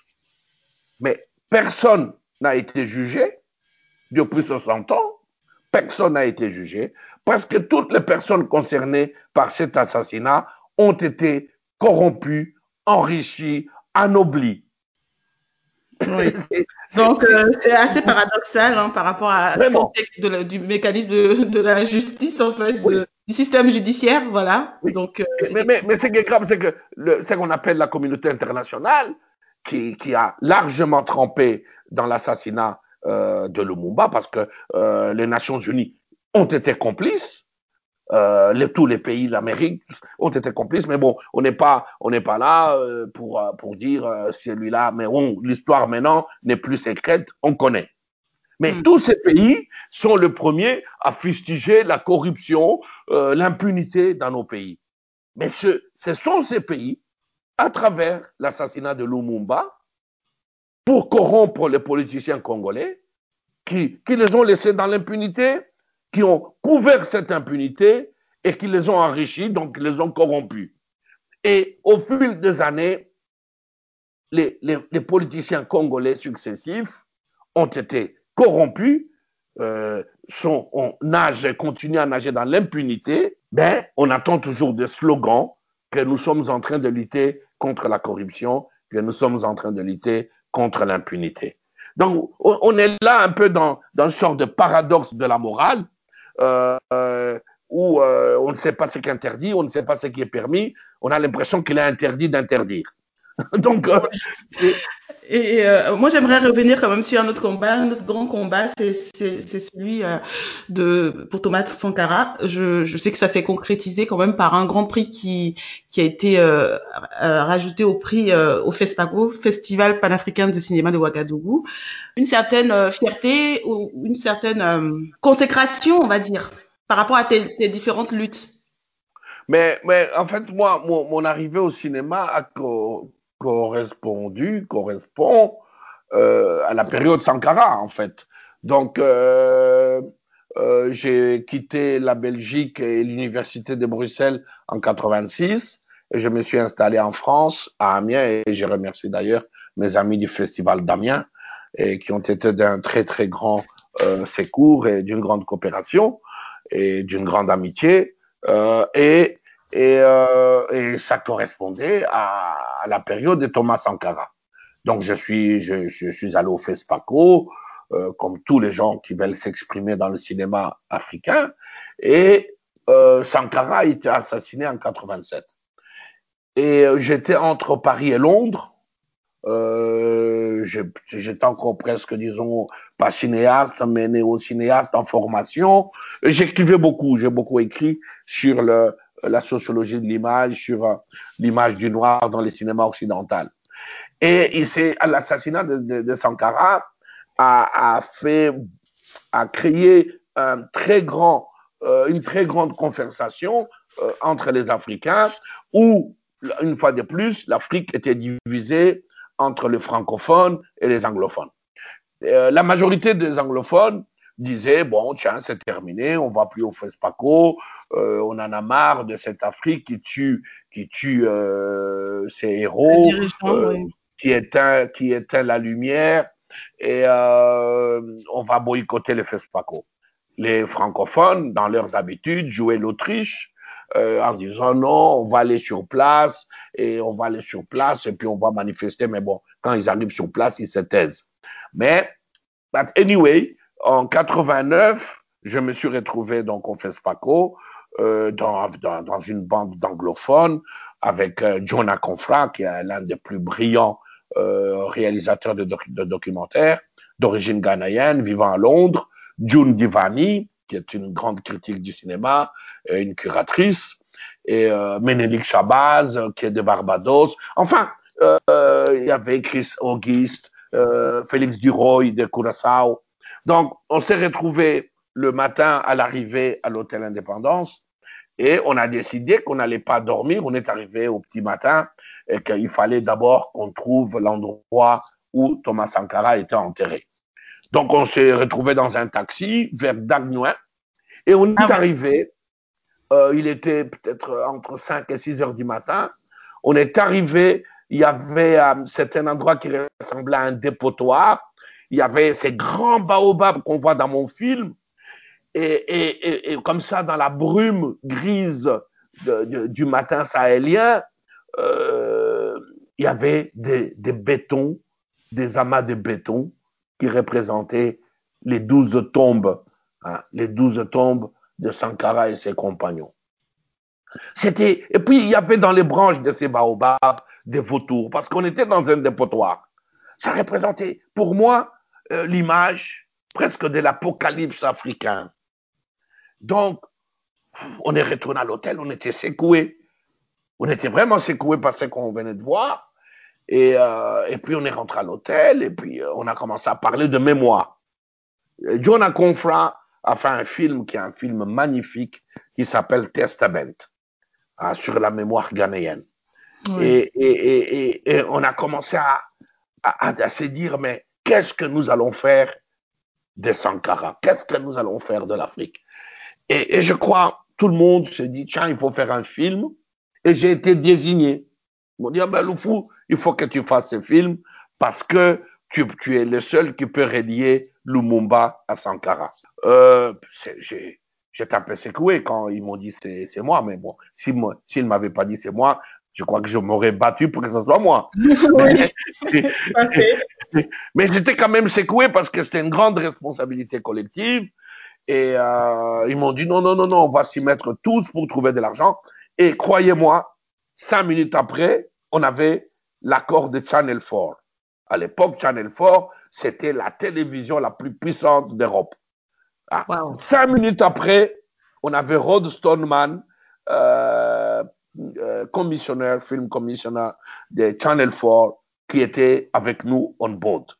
mais personne n'a été jugé depuis 60 ans, personne n'a été jugé, parce que toutes les personnes concernées par cet assassinat ont été corrompues, enrichies, anoblies. [laughs] Donc, euh, c'est assez paradoxal hein, par rapport à ce qu'on sait du mécanisme de, la justice, en fait, du système judiciaire, voilà. Donc, euh, mais, mais, mais, ce qui est grave, c'est que ce qu'on appelle la communauté internationale, qui, qui a largement trempé dans l'assassinat euh, de Lumumba, parce que les Nations Unies ont été complices, euh, les, tous les pays de l'Amérique ont été complices, mais bon, on n'est pas, on n'est pas là euh, pour pour dire euh, celui-là, mais l'histoire maintenant n'est plus secrète, on connaît. Mais mm. tous ces pays sont les premiers à fustiger la corruption, euh, l'impunité dans nos pays. Mais ce, ce sont ces pays, à travers l'assassinat de Lumumba, pour corrompre les politiciens congolais, qui, qui les ont laissés dans l'impunité, qui ont couvert cette impunité et qui les ont enrichis, donc les ont corrompus. Et au fil des années, les, politiciens congolais successifs ont été corrompus, euh, sont, on nage, continue à nager dans l'impunité, ben, on attend toujours des slogans que nous sommes en train de lutter contre la corruption, que nous sommes en train de lutter contre l'impunité. Donc, on, est là un peu dans, dans une sorte de paradoxe de la morale, où euh, on ne sait pas ce qui est interdit, on ne sait pas ce qui est permis, on a l'impression qu'il est interdit d'interdire. [laughs] Donc, euh, et euh, moi, j'aimerais revenir quand même sur un autre combat, un autre grand combat, c'est celui euh, de pour Thomas Sankara. Je, je sais que ça s'est concrétisé quand même par un grand prix qui qui a été rajouté au prix au FESPACO, Festival panafricain de cinéma de Ouagadougou. Une certaine fierté ou une certaine consécration, on va dire, par rapport à tes, tes différentes luttes. Mais, mais en fait, moi, mon, mon arrivée au cinéma a correspondu, correspond euh, à la période Sankara, en fait. Donc, euh, euh, j'ai quitté la Belgique et l'Université de Bruxelles en 86 et je me suis installé en France, à Amiens, et je remercie d'ailleurs mes amis du Festival d'Amiens et qui ont été d'un très très grand secours et d'une grande coopération et d'une grande amitié. Et et, et ça correspondait à, à, la période de Thomas Sankara. Donc je suis, je, suis allé au FESPACO, euh, comme tous les gens qui veulent s'exprimer dans le cinéma africain, et euh, Sankara a été assassiné en 87. Et euh, j'étais entre Paris et Londres. J'étais encore presque, disons, pas cinéaste, mais néo-cinéaste en formation. J'écrivais beaucoup, j'ai beaucoup écrit sur le, la sociologie de l'image, sur euh, l'image du noir dans le cinéma occidental. Et, l'assassinat de, de, de, Sankara a, fait, a créé euh, une très grande conversation euh, entre les Africains où, une fois de plus, l'Afrique était divisée entre les francophones et les anglophones. Euh, la majorité des anglophones disaient, bon, tiens, c'est terminé, on va plus au FESPACO, euh, on en a marre de cette Afrique qui tue, qui tue euh, ses héros, euh, oui. qui éteint, qui éteint la lumière, et on va boycotter le FESPACO. Les francophones, dans leurs habitudes, jouaient l'Autriche. Euh, en disant non, on va aller sur place et on va aller sur place et puis on va manifester. Mais bon, quand ils arrivent sur place, ils se taisent. Mais, but anyway, en 89, je me suis retrouvé donc au FESPACO euh, dans, une bande d'anglophones avec euh, John qui est l'un des plus brillants euh, réalisateurs de, doc de documentaires, d'origine ghanéenne, vivant à Londres, June Divani, qui est une grande critique du cinéma, une curatrice, et euh, Menelik Shabazz, qui est de Barbados. Enfin, il y avait Chris Auguste, Félix Duroy de Curaçao. Donc, on s'est retrouvés le matin à l'arrivée à l'hôtel Indépendance et on a décidé qu'on n'allait pas dormir. On est arrivé au petit matin et qu'il fallait d'abord qu'on trouve l'endroit où Thomas Sankara était enterré. Donc, on s'est retrouvé dans un taxi vers Dagnoin et on est ah arrivé. Euh, il était peut-être entre 5 et 6 heures du matin. On est arrivé. Il y avait euh, un endroit qui ressemblait à un dépotoir. Il y avait ces grands baobabs qu'on voit dans mon film. Et, comme ça, dans la brume grise du matin sahélien, euh, il y avait des, des bétons, des amas de béton qui représentaient les douze tombes, hein, les douze tombes de Sankara et ses compagnons. C'était, et puis il y avait dans les branches de ces baobabs des vautours, parce qu'on était dans un dépotoir. Ça représentait, pour moi, euh, l'image presque de l'apocalypse africain. Donc, on est retourné à l'hôtel, on était secoué. On était vraiment secoué par ce qu'on venait de voir. Et, euh, et, puis on est rentré à l'hôtel et puis euh, on a commencé à parler de mémoire. Jonah Confra a fait un film qui est un film magnifique qui s'appelle Testament hein, sur la mémoire ghanéenne. Oui. Et, et, et, on a commencé à, à, à se dire mais qu'est-ce que nous allons faire de Sankara? Qu'est-ce que nous allons faire de l'Afrique? Et, et, je crois, tout le monde s'est dit, tiens, il faut faire un film. Et j'ai été désigné. Ils m'ont dit, ah ben, Loufou, il faut que tu fasses ce film parce que tu, tu es le seul qui peut relier Lumumba à Sankara. Euh, j'ai tapé secoué quand ils m'ont dit c'est moi, mais bon, s'ils si ne m'avaient pas dit c'est moi, je crois que je m'aurais battu pour que ce soit moi. [laughs] [laughs] [laughs] mais j'étais quand même secoué parce que c'était une grande responsabilité collective. Et euh, ils m'ont dit non, non, non, non, on va s'y mettre tous pour trouver de l'argent. Et croyez-moi, cinq minutes après, on avait l'accord de Channel 4. À l'époque, Channel 4, c'était la télévision la plus puissante d'Europe. Ah. Wow. Cinq minutes après, on avait Rod Stoneman, euh, euh, commissionnaire, film commissionnaire de Channel 4, qui était avec nous on board.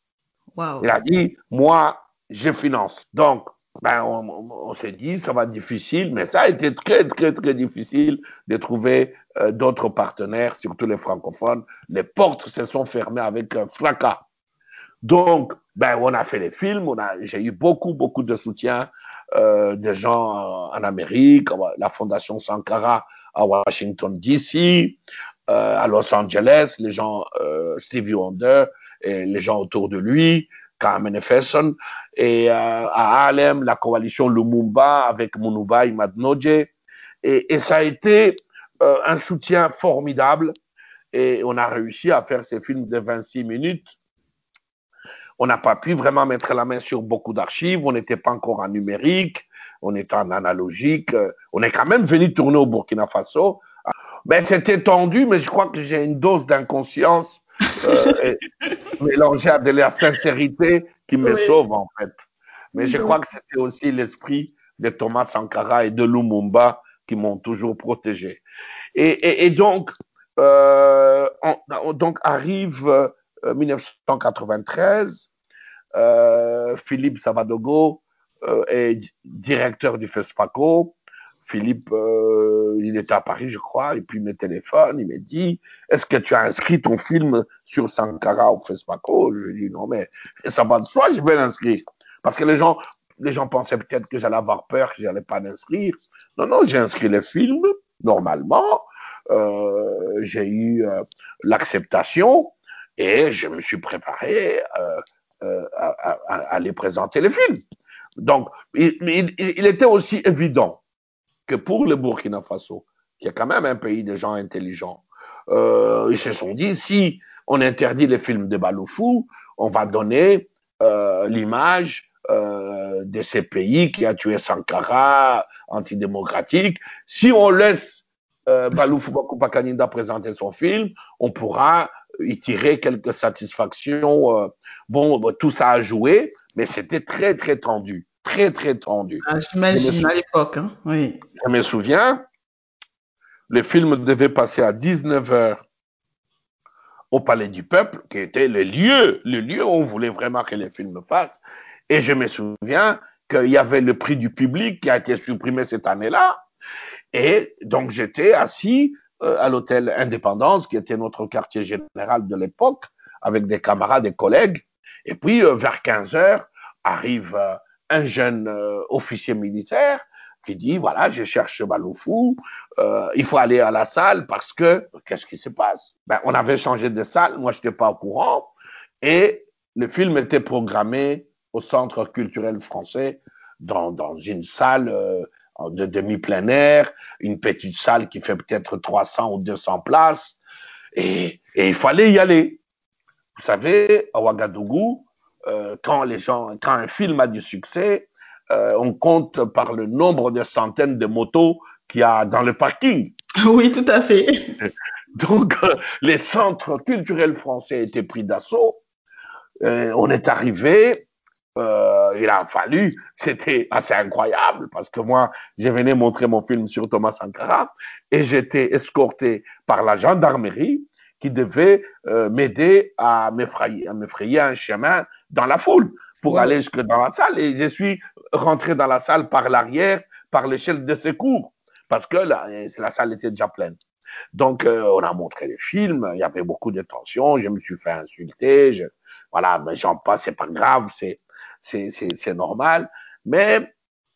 Wow. Il a dit, moi, je finance. Donc, ben, on, s'est dit, ça va être difficile, mais ça a été très, très, très difficile de trouver euh, d'autres partenaires, surtout les francophones. Les portes se sont fermées avec un fracas. Donc, ben, on a fait les films, j'ai eu beaucoup, beaucoup de soutien euh, de gens en Amérique, la Fondation Sankara à Washington, D.C., euh, à Los Angeles, les gens, euh, Stevie Wonder et les gens autour de lui, Carmen Efferson, et euh, à Harlem, la coalition Lumumba avec Munuba Madnoje. Et, ça a été euh, un soutien formidable. Et on a réussi à faire ces films de 26 minutes. On n'a pas pu vraiment mettre la main sur beaucoup d'archives. On n'était pas encore en numérique. On était en analogique. On est quand même venu tourner au Burkina Faso. Ben, c'était tendu, mais je crois que j'ai une dose d'inconscience euh, mélangée à de la sincérité qui me oui. sauve en fait. Mais je crois que c'était aussi l'esprit de Thomas Sankara et de Lumumba qui m'ont toujours protégé. Et, et, et donc, euh, on, donc arrive euh, 1993, euh, Philippe Savadogo euh, est directeur du FESPACO. Philippe, euh, il était à Paris, je crois, et puis il me téléphone, il me dit, est-ce que tu as inscrit ton film sur Sankara au FESPACO Je lui dis, non, mais ça va de soi, je vais l'inscrire. Parce que les gens, les gens pensaient peut-être que j'allais avoir peur, que j'allais pas l'inscrire. Non, non, j'ai inscrit le film, normalement. Euh, j'ai eu euh, l'acceptation et je me suis préparé euh, à, à, à, aller présenter le film. Donc, il, il, il était aussi évident que pour le Burkina Faso, qui est quand même un pays de gens intelligents, euh, ils se sont dit, si on interdit les films de Baloufou, on va donner euh, l'image euh, de ces pays qui a tué Sankara, antidémocratique. Si on laisse euh, Baloufou Bakoupa présenter son film, on pourra y tirer quelques satisfactions. Bon, tout ça a joué, mais c'était très, très tendu très, très tendu. Ah, J'imagine à l'époque, hein? oui. Je me souviens, le film devait passer à 19h au Palais du Peuple, qui était le lieu, le lieu où on voulait vraiment que les films fassent. Et je me souviens qu'il y avait le prix du public qui a été supprimé cette année-là. Et donc j'étais assis euh, à l'hôtel Indépendance, qui était notre quartier général de l'époque, avec des camarades et collègues. Et puis euh, vers 15 heures arrive euh, un jeune officier militaire qui dit voilà, je cherche ce ballon fou, il faut aller à la salle parce que qu'est-ce qui se passe? Ben, On avait changé de salle, moi je n'étais pas au courant, et le film était programmé au Centre culturel français dans, dans une salle de demi-plein air, une petite salle qui fait peut-être 300 ou 200 places, et, et, il fallait y aller. Vous savez, à Ouagadougou, euh, quand les gens, quand un film a du succès, euh, on compte par le nombre de centaines de motos qu'il y a dans le parking. [laughs] Oui, tout à fait. [laughs] Donc, euh, les centres culturels français étaient pris d'assaut. On est arrivé, il a fallu, c'était assez incroyable parce que moi, je venais montrer mon film sur Thomas Sankara et j'étais escorté par la gendarmerie qui devait euh, m'aider à m'effrayer, à m'effrayer un chemin dans la foule pour aller jusque dans la salle. Et je suis rentré dans la salle par l'arrière, par l'échelle de secours parce que la, la salle était déjà pleine. Donc, euh, on a montré les films, il y avait beaucoup de tensions, je me suis fait insulter, je, voilà, mais j'en passe, c'est pas grave, c'est, c'est normal. Mais,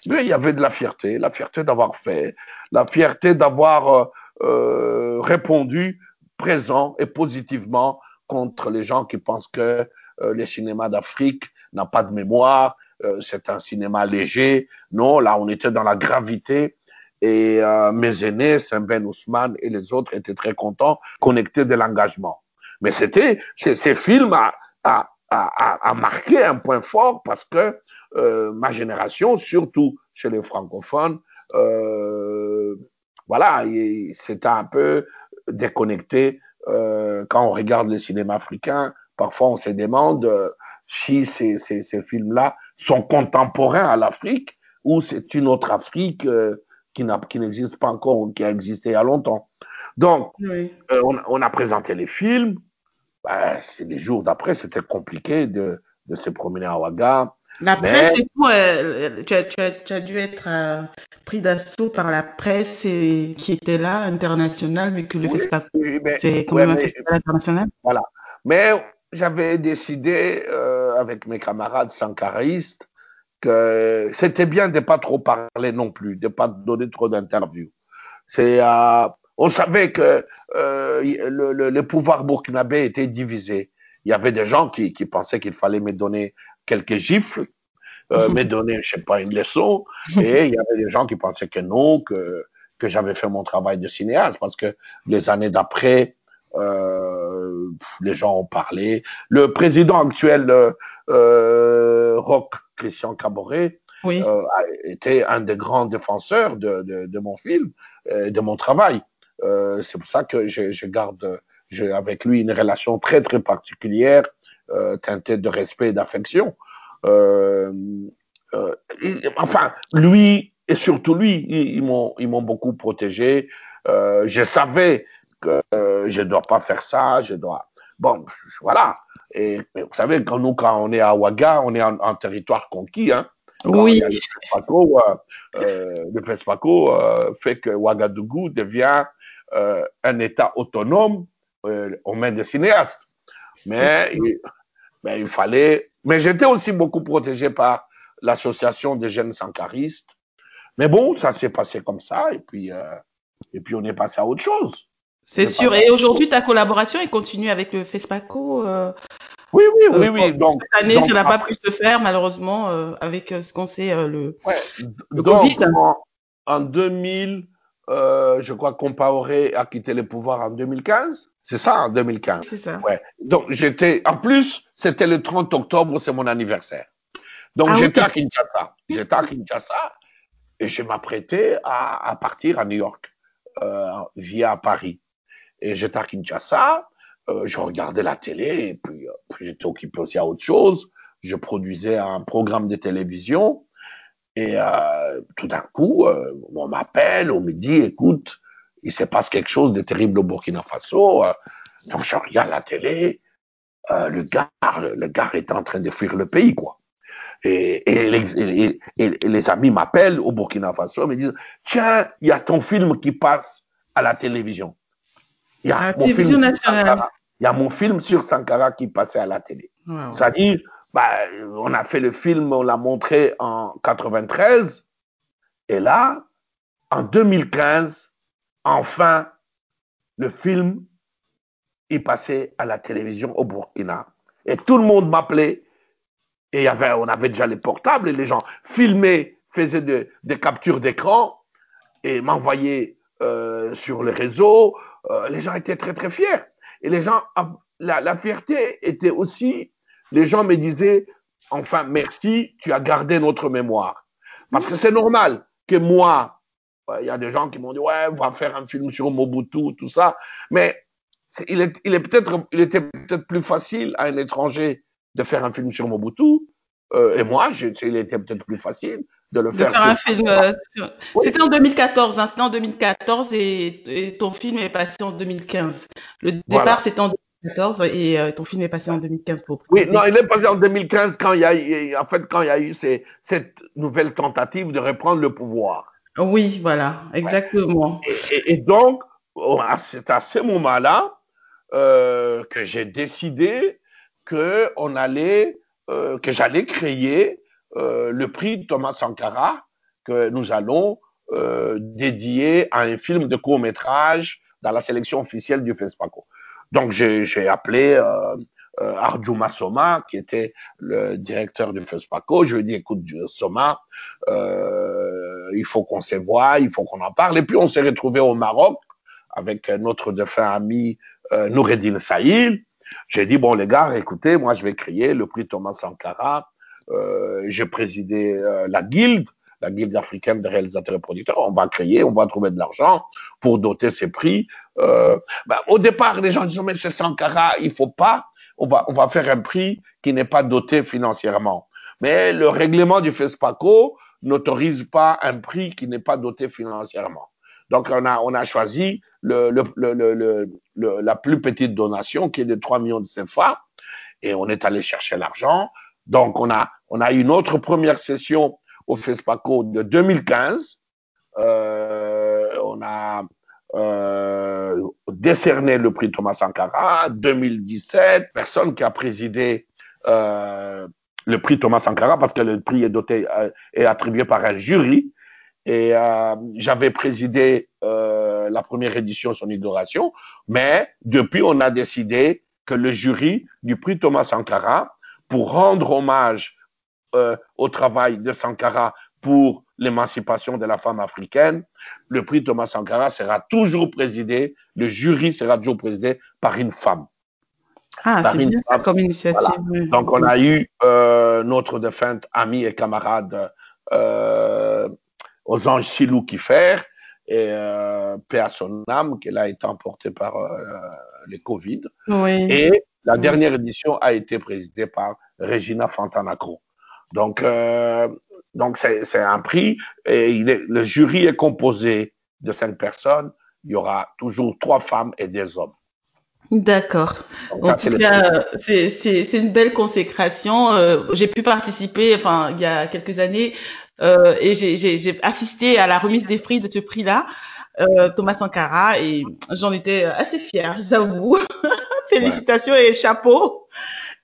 il y avait de la fierté, la fierté d'avoir fait, la fierté d'avoir euh, euh, répondu présent et positivement contre les gens qui pensent que euh, le cinéma d'Afrique n'a pas de mémoire, euh, c'est un cinéma léger. Non, là, on était dans la gravité. Et euh, mes aînés, Saint-Ben Ousmane et les autres étaient très contents, connectés de l'engagement. Mais c'était, ces films a, marqué un point fort parce que euh, ma génération, surtout chez les francophones, euh, voilà, c'était un peu déconnecté. Euh, quand on regarde le cinéma africain, parfois on se demande euh, si ces, ces, ces films-là sont contemporains à l'Afrique ou c'est une autre Afrique euh, qui n'existe pas encore ou qui a existé il y a longtemps. Donc, oui. euh, on, on, a présenté les films, ben, les jours d'après, c'était compliqué de, de, se promener à Ouaga. La presse et tout, euh, tu, as, tu, as, tu, as, dû être pris d'assaut par la presse et, qui était là, internationale, vu que le oui, festival, oui, c'est quand ouais, même un festival international. Voilà. Mais j'avais décidé euh, avec mes camarades sankaristes que c'était bien de pas trop parler non plus, de pas donner trop d'interviews. C'est euh, on savait que euh, le, le, le, pouvoir burkinabé était divisé. Il y avait des gens qui, qui pensaient qu'il fallait me donner quelques gifles, euh, [laughs] me donner, je sais pas, une leçon, et [laughs] il y avait des gens qui pensaient que non, que, que j'avais fait mon travail de cinéaste, parce que les années d'après, euh, les gens ont parlé. Le président actuel, euh, Roch Christian Caboret, oui. euh, était un des grands défenseurs de, de, de mon film, euh, de mon travail. Euh, c'est pour ça que je, je garde je, avec lui une relation très très particulière, euh, teintée de respect et d'affection. Euh, enfin, lui et surtout lui, ils m'ont beaucoup protégé. je savais que je dois pas faire ça, je dois. Bon, voilà. Et vous savez, quand nous, quand on est à Ouaga, on est en, en territoire conquis, hein. Oui. Le FESPACO, euh, le FESPACO euh, fait que Ouagadougou devient euh, un État autonome aux mains des cinéastes. Mais il, mais il fallait. Mais j'étais aussi beaucoup protégé par l'association des jeunes sankaristes. Mais bon, ça s'est passé comme ça, et puis, et puis on est passé à autre chose. C'est sûr. Et aujourd'hui, ta collaboration, elle continue avec le FESPACO euh, Oui, oui, oui, euh, oui. Donc, cette année, donc, ça n'a pas pu se faire, malheureusement, euh, avec ce qu'on sait, le, ouais. le donc, Covid. En, en 2000, je crois qu'Ompaoré a quitté le pouvoir en 2015. C'est ça, en 2015. C'est ça. Ouais. Donc, j'étais, en plus, c'était le 30 octobre, c'est mon anniversaire. Donc, Ah, j'étais à Kinshasa. J'étais à Kinshasa et je m'apprêtais à, à partir à New York, via Paris. Et j'étais à Kinshasa, euh, je regardais la télé et puis, euh, puis j'étais occupé aussi à autre chose. Je produisais un programme de télévision et euh, tout d'un coup, on m'appelle, on me dit, écoute, il se passe quelque chose de terrible au Burkina Faso. Donc je regarde la télé, le gars, le, gars est en train de fuir le pays, quoi. Et les, amis m'appellent au Burkina Faso, me disent tiens, il y a ton film qui passe à la télévision. Il y a. Il y mon film sur Sankara qui passait à la télé. Wow. C'est-à-dire, bah, on a fait le film, on l'a montré en 93, et là, en 2015, enfin, le film est passé à la télévision au Burkina. Et tout le monde m'appelait. Et y avait, on avait déjà les portables et les gens filmaient, faisaient de, des captures d'écran et m'envoyaient euh, sur les réseaux. Euh, les gens étaient très, très fiers. Et les gens, la, la fierté était aussi, les gens me disaient, enfin, merci, tu as gardé notre mémoire. Parce que c'est normal que moi, il y a des gens qui m'ont dit, ouais, on va faire un film sur Mobutu, tout ça. Mais il, est, il, est peut-être, il était peut-être plus facile à un étranger de faire un film sur Mobutu. Euh, et moi, je, il était peut-être plus facile de le de faire. faire un film. Euh, sur... oui. C'était en 2014. Hein, c'était en 2014 et, et, ton film est passé en 2015. Le départ, voilà. c'était en 2014 et euh, ton film est passé en 2015 pour. Oui, non, il est passé en 2015 quand il y a, en fait, quand il y a eu ces, cette nouvelle tentative de reprendre le pouvoir. Oui, voilà, exactement. Et, et, et donc, c'est à ce moment-là euh, que j'ai décidé que on allait, euh, que j'allais créer euh, le prix Thomas Sankara que nous allons euh, dédier à un film de court métrage dans la sélection officielle du FESPACO. Donc j'ai appelé euh, euh, Arjuma Soma, qui était le directeur du FESPACO. Je lui ai dit, écoute, Soma, euh, il faut qu'on se voit, il faut qu'on en parle. Et puis on s'est retrouvé au Maroc avec notre défunt ami euh, Noureddin Saïd. J'ai dit, bon les gars, écoutez, moi je vais créer le prix Thomas Sankara. Euh, J'ai présidé euh, la guilde, la guilde africaine des réalisateurs et producteurs. On va créer, on va trouver de l'argent pour doter ces prix. Euh, ben, au départ, les gens disent, mais c'est Sankara, il faut pas. On va, faire un prix qui n'est pas doté financièrement. Mais le règlement du FESPACO n'autorise pas un prix qui n'est pas doté financièrement. Donc, on a, choisi la plus petite donation qui est de 3 millions de CFA et on est allé chercher l'argent. Donc, on a, on a une autre première session au FESPACO de 2015. Euh, on a euh, décerné le prix Thomas Sankara. 2017, personne qui a présidé euh, le prix Thomas Sankara parce que le prix est doté est attribué par un jury. Et j'avais présidé la première édition, son inauguration, mais depuis, on a décidé que le jury du prix Thomas Sankara, pour rendre hommage euh, au travail de Sankara pour l'émancipation de la femme africaine, le prix Thomas Sankara sera toujours présidé, le jury sera toujours présidé par une femme. Ah, c'est bien femme. comme initiative. Voilà. Donc, on a eu euh, notre défunte amie et camarade euh, aux anges Silou Kifer et euh, paix à son âme, qu'elle a été emportée par euh, les Covid. Oui. Et la dernière édition a été présidée par Regina Fantanacro. Donc, euh, donc c'est un prix et il est, le jury est composé de cinq personnes. Il y aura toujours trois femmes et des hommes. D'accord. En tout cas, c'est une belle consécration. Euh, j'ai pu participer, enfin, il y a quelques années, euh, et j'ai assisté à la remise des prix de ce prix-là, euh, Thomas Sankara, et j'en étais assez fière, j'avoue. [laughs] Félicitations ouais. et chapeau.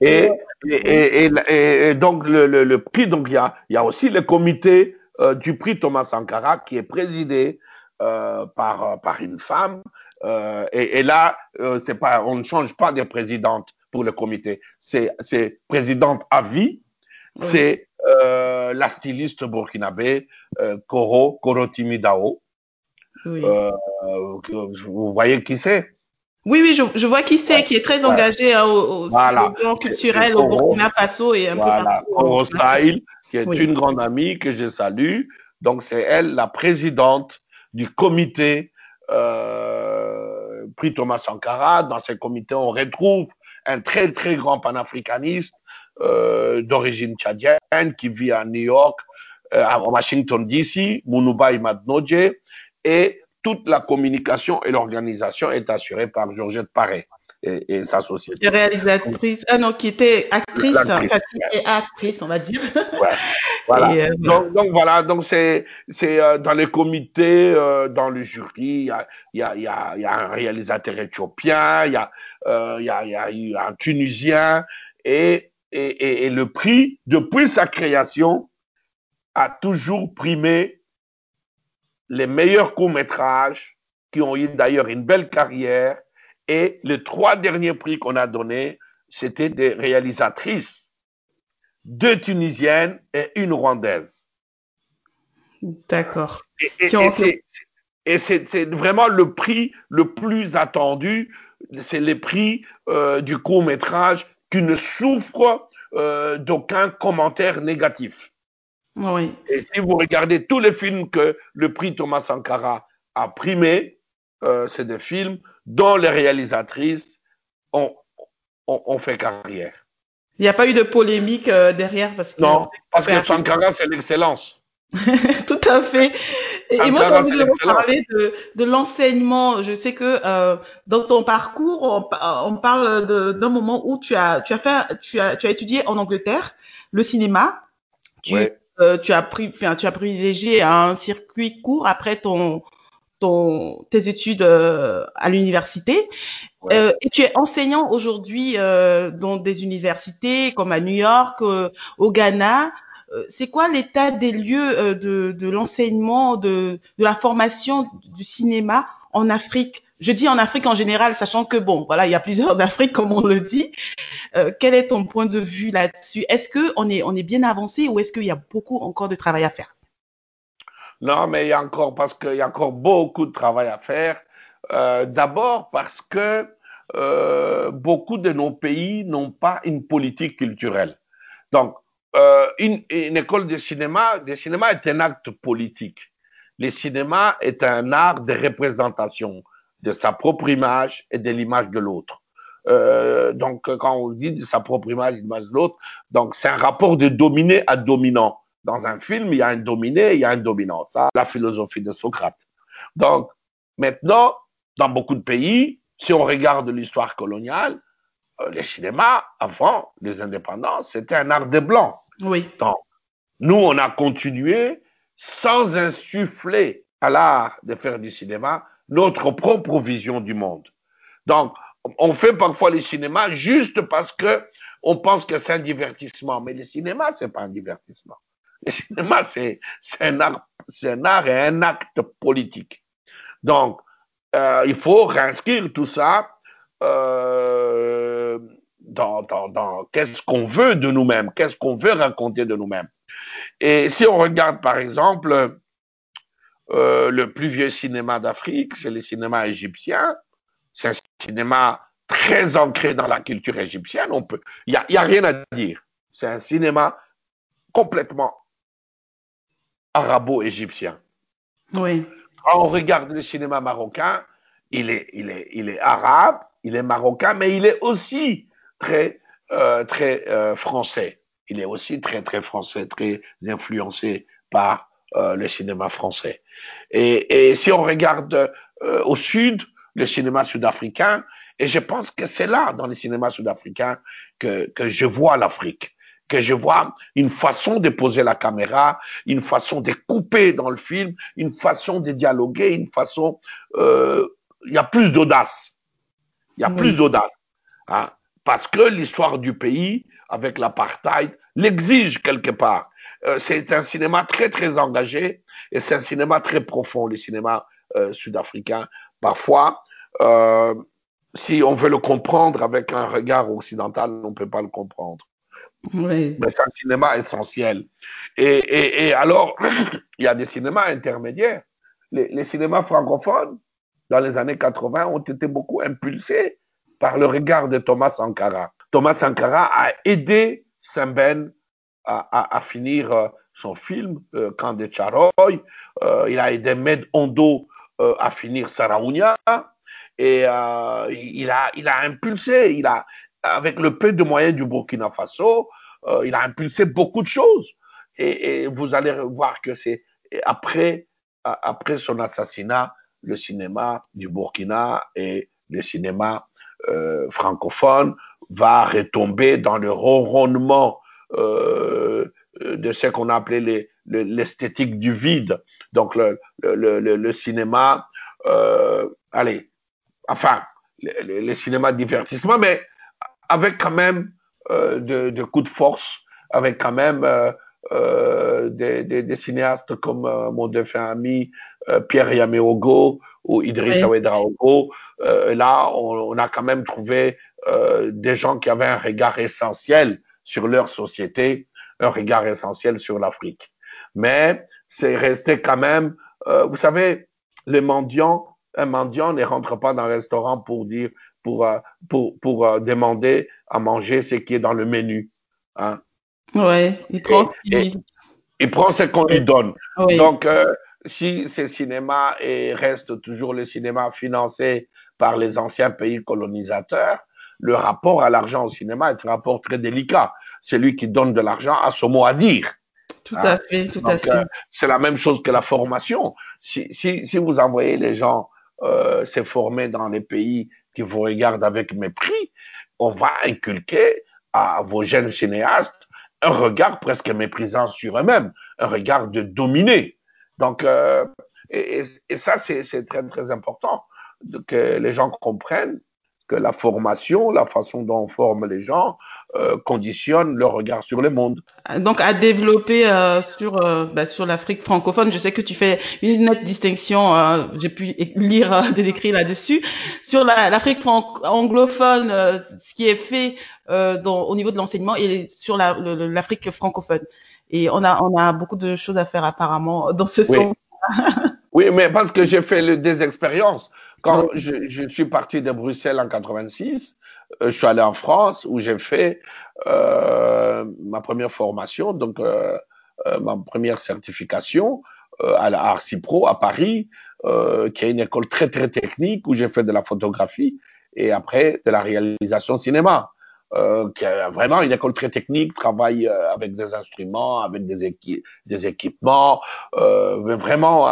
Et, et, et, et donc le, le, le, prix, donc il y a, il y a aussi le comité euh, du prix Thomas Sankara qui est présidé euh, par par une femme. Euh, et, là, c'est pas, on ne change pas de présidente pour le comité. C'est présidente à vie. C'est euh, la styliste burkinabé euh, Koro, Koro Timidao. Oui. Euh, vous voyez qui c'est Oui, oui, je, je vois qui c'est, qui est très engagé hein, au, au voilà. plan culturel au Burkina Faso et un voilà. peu partout. Koro Style, qui est Oui. une grande amie que je salue. Donc, c'est elle, la présidente du comité euh, prix Thomas Sankara. Dans ce comité, on retrouve un très, très grand panafricaniste euh, d'origine tchadienne qui vit à New York, euh, à Washington DC, Mounouba Imadnodje, et toute la communication et l'organisation est assurée par Georgette Paré. et, sa société. réalisatrice, ah non, qui était actrice, qui actrice, on va dire. Voilà. [laughs] Euh, donc, voilà, donc c'est c'est dans les comités, dans le jury, il y a, y, a, y, a, y a un réalisateur éthiopien, il y a il y, a, y a eu un tunisien et, et, et le prix depuis sa création a toujours primé les meilleurs courts-métrages qui ont eu d'ailleurs une belle carrière. Et les trois derniers prix qu'on a donnés, c'était des réalisatrices, deux tunisiennes et une rwandaise. D'accord. Et, c'est vraiment le prix le plus attendu, c'est les prix euh, du court métrage qui ne souffrent euh, d'aucun commentaire négatif. Oui. Et si vous regardez tous les films que le prix Thomas Sankara a primé, euh, c'est des films dont les réalisatrices ont, ont, fait carrière. Il n'y a pas eu de polémique euh, derrière parce que non, parce que Sankara c'est l'excellence. [laughs] Tout à fait. Et, moi, j'ai envie de parler de, de l'enseignement. Je sais que euh, dans ton parcours, on, on parle d'un moment où tu as, tu as fait, tu as, tu as étudié en Angleterre le cinéma. Tu, euh, tu as pris, tu as privilégié un circuit court après ton, ton, tes études euh, à l'université. Euh, et tu es enseignant aujourd'hui euh, dans des universités comme à New York, au Ghana. C'est quoi l'état des lieux de, de l'enseignement, de, de la formation du cinéma en Afrique? Je dis en Afrique en général, sachant que bon, voilà, il y a plusieurs [laughs] Afriques comme on le dit. Euh, quel est ton point de vue là-dessus? Est-ce que on est on est bien avancé ou est-ce qu'il y a beaucoup encore de travail à faire? Non, mais il y a encore parce qu'il y a encore beaucoup de travail à faire. Euh, D'abord parce que euh, beaucoup de nos pays n'ont pas une politique culturelle. Donc, une, école de cinéma, de cinéma est un acte politique. Le cinéma est un art de représentation de sa propre image et de l'image de l'autre. Euh, donc, quand on dit de sa propre image et de l'image de l'autre, donc c'est un rapport de dominé à dominant. Dans un film, il y a un dominé, il y a un dominant. Ça, la philosophie de Socrate. Donc, maintenant, dans beaucoup de pays, si on regarde l'histoire coloniale, euh, le cinéma, avant les indépendances, c'était un art des blancs. Oui. Donc, nous, on a continué sans insuffler à l'art de faire du cinéma notre propre vision du monde. Donc, on fait parfois le cinéma juste parce que on pense que c'est un divertissement, mais le cinéma, c'est pas un divertissement. Le cinéma, c'est un art, et un acte politique. Donc, euh, il faut réinscrire tout ça euh, dans, dans qu'est-ce qu'on veut de nous-mêmes, qu'est-ce qu'on veut raconter de nous-mêmes? Et si on regarde, par exemple, euh, le plus vieux cinéma d'Afrique, c'est le cinéma égyptien. C'est un cinéma très ancré dans la culture égyptienne. On peut, il y a, y a rien à dire. C'est un cinéma complètement arabo-égyptien. Oui. Quand on regarde le cinéma marocain, il est, il est, il est arabe, il est marocain, mais il est aussi très, euh, très euh, français. Il est aussi très, très français, très influencé par le cinéma français. Et, et si on regarde euh, au sud, le cinéma sud-africain, et je pense que c'est là, dans le cinéma sud-africain, que, que je vois l'Afrique que je vois une façon de poser la caméra, une façon de couper dans le film, une façon de dialoguer, une façon... Euh, il y a plus d'audace. Il y a plus d'audace. Hein, parce que l'histoire du pays, avec l'apartheid, l'exige quelque part. Euh, c'est un cinéma très, très engagé et c'est un cinéma très profond, le cinéma euh, sud-africain. Parfois, euh, si on veut le comprendre avec un regard occidental, on ne peut pas le comprendre. Oui. Mais c'est un cinéma essentiel. Et, et, et alors, [coughs] il y a des cinémas intermédiaires. Les, les, cinémas francophones, dans les années 80, ont été beaucoup impulsés par le regard de Thomas Sankara. Thomas Sankara a aidé Saint-Ben à, finir euh, son film, euh, Camp de Charoy. Euh, il a aidé Med Ondo euh, à finir Saraounia. Et il, a, il a impulsé, il a, avec le peu de moyens du Burkina Faso, il a impulsé beaucoup de choses. Et, vous allez voir que c'est après, après son assassinat, le cinéma du Burkina et le cinéma francophone va retomber dans le ronronnement euh, de ce qu'on a appelé l'esthétique du vide. Donc le, le, le, le cinéma, euh, allez, enfin, le, cinéma de divertissement, mais avec quand même euh, de, de, coups de force, avec quand même euh, des, des, des, cinéastes comme mon défunt ami Pierre Yameogo ou Idriss oui. là, on, on, a quand même trouvé des gens qui avaient un regard essentiel sur leur société, un regard essentiel sur l'Afrique. Mais c'est resté quand même, vous savez, les mendiants, un mendiant ne rentre pas dans un restaurant pour dire, pour, euh, pour, pour euh, demander à manger ce qui est dans le menu. Hein. Ouais, il prend, et, et, il prend ce qu'on lui donne. Oui. Donc, euh, si ce cinéma et reste toujours le cinéma financé par les anciens pays colonisateurs, le rapport à l'argent au cinéma est un rapport très délicat. Celui qui donne de l'argent a son mot à dire. Tout à fait, tout Donc, à fait. Euh, c'est la même chose que la formation. Si, si, si vous envoyez les gens euh, se former dans les pays qui vous regardent avec mépris, on va inculquer à vos jeunes cinéastes un regard presque méprisant sur eux-mêmes, un regard de dominer. Donc, euh, et, et, ça, c'est très, très important que les gens comprennent que la formation, la façon dont on forme les gens, euh, conditionne leur regard sur le monde. Donc, à développer euh, sur euh, bah, sur l'Afrique francophone, je sais que tu fais une nette distinction. Euh, J'ai pu lire euh, des écrits là-dessus sur l'Afrique la, anglophone, euh, ce qui est fait dans, au niveau de l'enseignement et sur l'Afrique francophone. Et on a on a beaucoup de choses à faire apparemment dans ce oui. sens. oui, mais parce que j'ai fait le, des expériences. Quand je, je, suis parti de Bruxelles en 86, euh, je suis allé en France où j'ai fait euh, ma première formation, donc euh, euh ma première certification euh, à la Arcipro à Paris, qui est une école très très technique où j'ai fait de la photographie et après de la réalisation cinéma. Euh, qui est vraiment une école très technique, travaille euh, avec des instruments, avec des, équi des équipements, euh, mais vraiment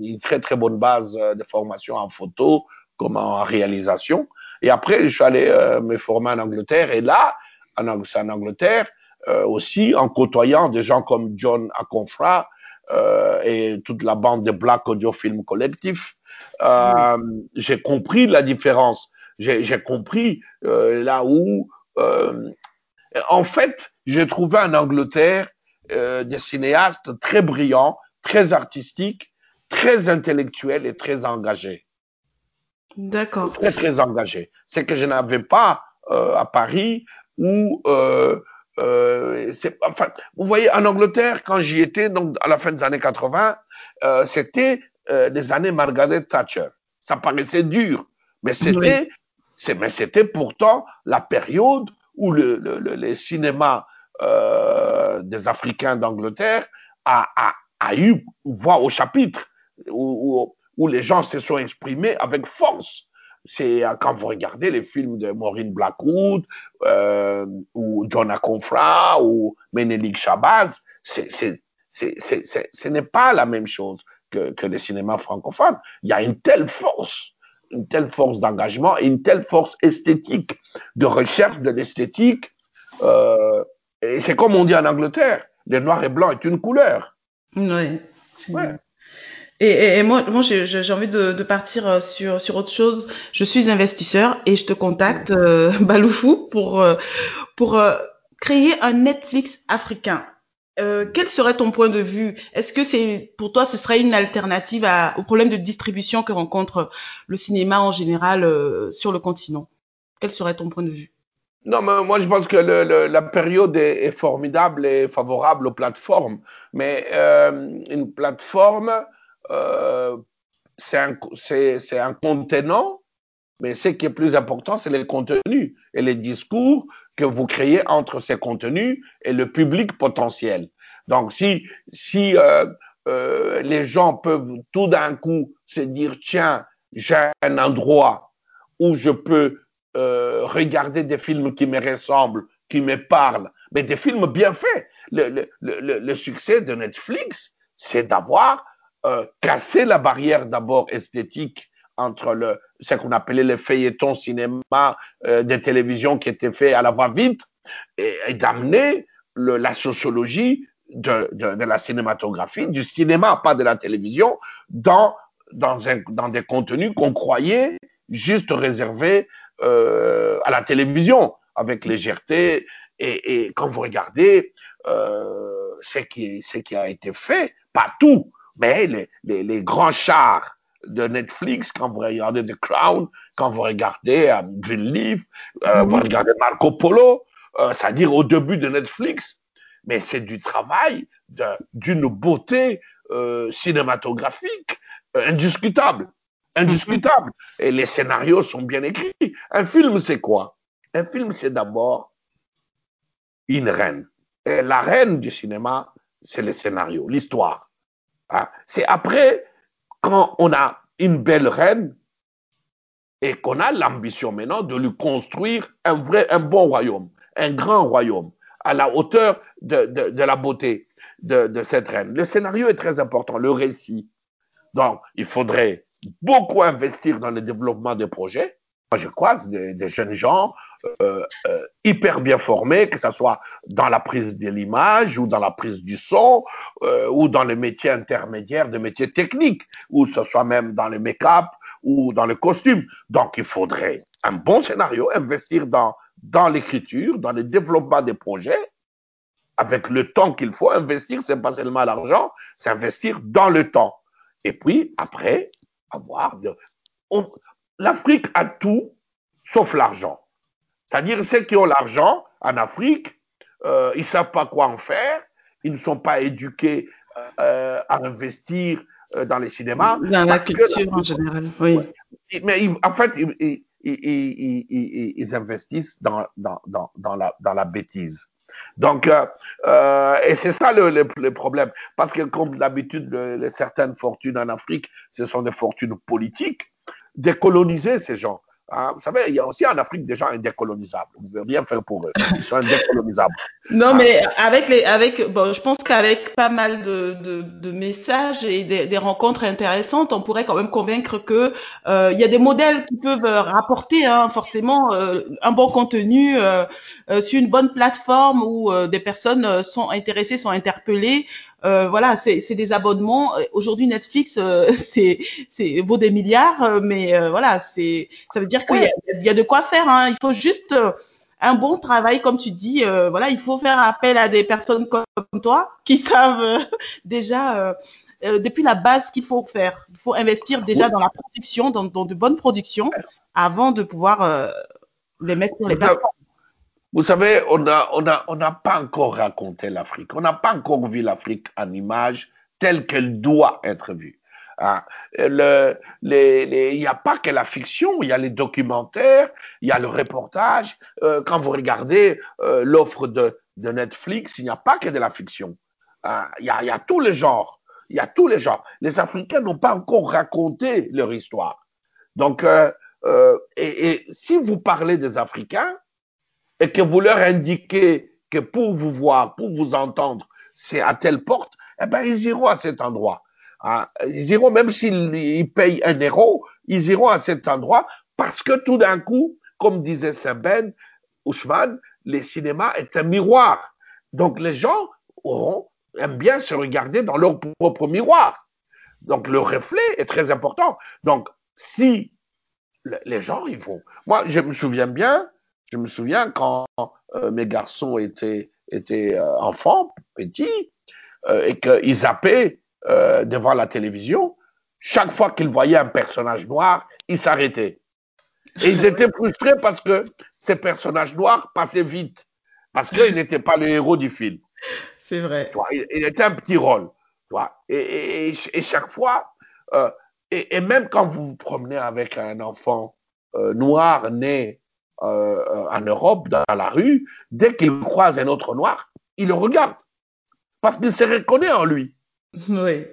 une très très bonne base de formation en photo comme en réalisation. Et après, je suis allé me former en Angleterre et là, en, en Angleterre, aussi en côtoyant des gens comme John Aconfra et toute la bande de Black Audio Film Collectif, mmh. j'ai compris la différence j'ai compris euh, là où, euh, en fait, j'ai trouvé en Angleterre euh, des cinéastes très brillants, très artistiques, très intellectuels et très engagés. D'accord. Très, très engagés. C'est que je n'avais pas à Paris où euh, enfin, vous voyez, en Angleterre, quand j'y étais, donc à la fin des années 80, euh, c'était euh, des années Margaret Thatcher. Ça paraissait dur, mais c'était mais c'était pourtant la période où le, le, le, le cinéma euh, des Africains d'Angleterre a, a, a, eu voix au chapitre, où, où, les gens se sont exprimés avec force. C'est quand vous regardez les films de Maureen Blackwood, euh, ou John Aconfra, ou Menelik Shabazz, ce n'est pas la même chose que, que le cinéma francophone. Il y a une telle force une telle force d'engagement et une telle force esthétique, de recherche de l'esthétique. Euh, et c'est comme on dit en Angleterre, le noir et blanc est une couleur. Oui. Ouais. Et, et, et, moi, moi j'ai envie de, de, partir sur, sur autre chose. Je suis investisseur et je te contacte, euh, [laughs] Baloufou, pour, euh, pour euh, créer un Netflix africain. Euh, quel serait ton point de vue? Est-ce que c'est pour toi ce serait une alternative au problème de distribution que rencontre le cinéma en général euh, sur le continent? Quel serait ton point de vue? Non, mais moi je pense que la période est, formidable et favorable aux plateformes. Mais euh, une plateforme, c'est un, un contenant, mais ce qui est plus important, c'est les contenus et les discours que vous créez entre ces contenus et le public potentiel. Donc, si, si euh, euh, les gens peuvent tout d'un coup se dire, tiens, j'ai un endroit où je peux euh, regarder des films qui me ressemblent, qui me parlent, mais des films bien faits. Le, le, le, le succès de Netflix, c'est d'avoir euh, cassé la barrière d'abord esthétique entre le, ce qu'on appelait les feuilletons cinéma euh, des télévisions qui étaient faits à la va-vite et, et d'amener la sociologie de, de, de, la cinématographie, du cinéma, pas de la télévision, dans, dans, un, dans des contenus qu'on croyait juste réservés euh, à la télévision, avec légèreté. Et, quand vous regardez euh, ce, qui, ce qui a été fait, pas tout, mais les, les grands chars de Netflix, quand vous regardez The Crown, quand vous regardez euh, Greenleaf, euh, vous regardez Marco Polo, euh, c'est-à-dire au début de Netflix, mais c'est du travail d'une beauté euh, cinématographique euh, indiscutable. Indiscutable. Et les scénarios sont bien écrits. Un film, c'est quoi? Un film, c'est d'abord une reine. Et la reine du cinéma, c'est le scénario, l'histoire. Hein? C'est après, quand on a une belle reine et qu'on a l'ambition maintenant de lui construire un vrai, un bon royaume, un grand royaume, à la hauteur de, la beauté de, de, cette reine. Le scénario est très important, le récit. Donc, il faudrait beaucoup investir dans le développement des projets. Moi, je croise des, des jeunes gens euh, euh, hyper bien formés, que ce soit dans la prise de l'image ou dans la prise du son euh, ou dans les métiers intermédiaires, des métiers techniques, ou ce soit même dans le make-up ou dans le costume. Donc, il faudrait un bon scénario, investir dans, dans l'écriture, dans le développement des projets, avec le temps qu'il faut investir, c'est pas seulement l'argent, c'est investir dans le temps. Et puis, après, avoir. L'Afrique a tout sauf l'argent. C'est-à-dire ceux qui ont l'argent en Afrique, euh, ils savent pas quoi en faire, ils ne sont pas éduqués euh, à investir euh, dans les cinémas. Dans la culture en général, oui. Mais ils, en fait, ils, ils, ils, ils investissent dans, dans, dans, dans, la, dans la bêtise. Donc, euh, euh, et c'est ça le, le, le, problème. Parce que comme d'habitude, le, certaines fortunes en Afrique, ce sont des fortunes politiques. Décoloniser ces gens, Hein, vous savez, il y a aussi en Afrique des gens indécolonisables. Vous ne pouvez rien faire pour eux. Ils sont indécolonisables. [laughs] non, hein. mais avec les, avec, bon, je pense qu'avec pas mal de, de, de messages et des, des, rencontres intéressantes, on pourrait quand même convaincre que euh, il y a des modèles qui peuvent rapporter hein, forcément euh, un bon contenu euh, euh sur une bonne plateforme où euh, des personnes sont intéressées, sont interpellées. Euh, voilà, c'est des abonnements. Aujourd'hui, Netflix, euh, [laughs] c'est vaut des milliards, euh, mais euh, voilà, c'est ça veut dire qu'il ouais. y, y, a de quoi faire. Hein. Il faut juste euh, un bon travail, comme tu dis. voilà, il faut faire appel à des personnes comme toi qui [laughs] savent déjà. depuis la base qu'il faut faire. Il faut investir déjà dans la production, dans, dans, de bonnes productions, avant de pouvoir les mettre sur les plateformes. Vous savez, on n'a on a, on a pas encore raconté l'Afrique. On n'a pas encore vu l'Afrique en image telle qu'elle doit être vue. Les, il n'y a pas que la fiction, il y a les documentaires, il y a le reportage. Euh, quand vous regardez euh, l'offre de, Netflix, il n'y a pas que de la fiction. Hein. Il, y a, tous les genres. Il y a tous les genres. Les Africains n'ont pas encore raconté leur histoire. Donc, euh, et si vous parlez des Africains, et que vous leur indiquez que pour vous voir, pour vous entendre, c'est à telle porte, eh ben, ils iront à cet endroit. Hein? Ils iront, même s'ils payent un euro, ils iront à cet endroit parce que tout d'un coup, comme disait Saint-Ben, Ousmane, les cinémas est un miroir. Donc les gens auront, aiment bien se regarder dans leur propre miroir. Donc le reflet est très important. Donc si les gens, ils vont. Moi, je me souviens bien, je me souviens quand euh, mes garçons étaient, étaient euh, enfants, petits, euh, et qu'ils zappaient devant la télévision, chaque fois qu'ils voyaient un personnage noir, ils s'arrêtaient. Et ils étaient frustrés parce que ces personnages noirs passaient vite, parce qu'ils n'étaient pas le héros du film. C'est vrai. Il, il, était un petit rôle. Et, et, et chaque fois, et, même quand vous vous promenez avec un enfant noir né euh, en Europe, dans la rue, dès qu'il croise un autre noir, il le regarde. Parce qu'il se reconnaît en lui. Oui.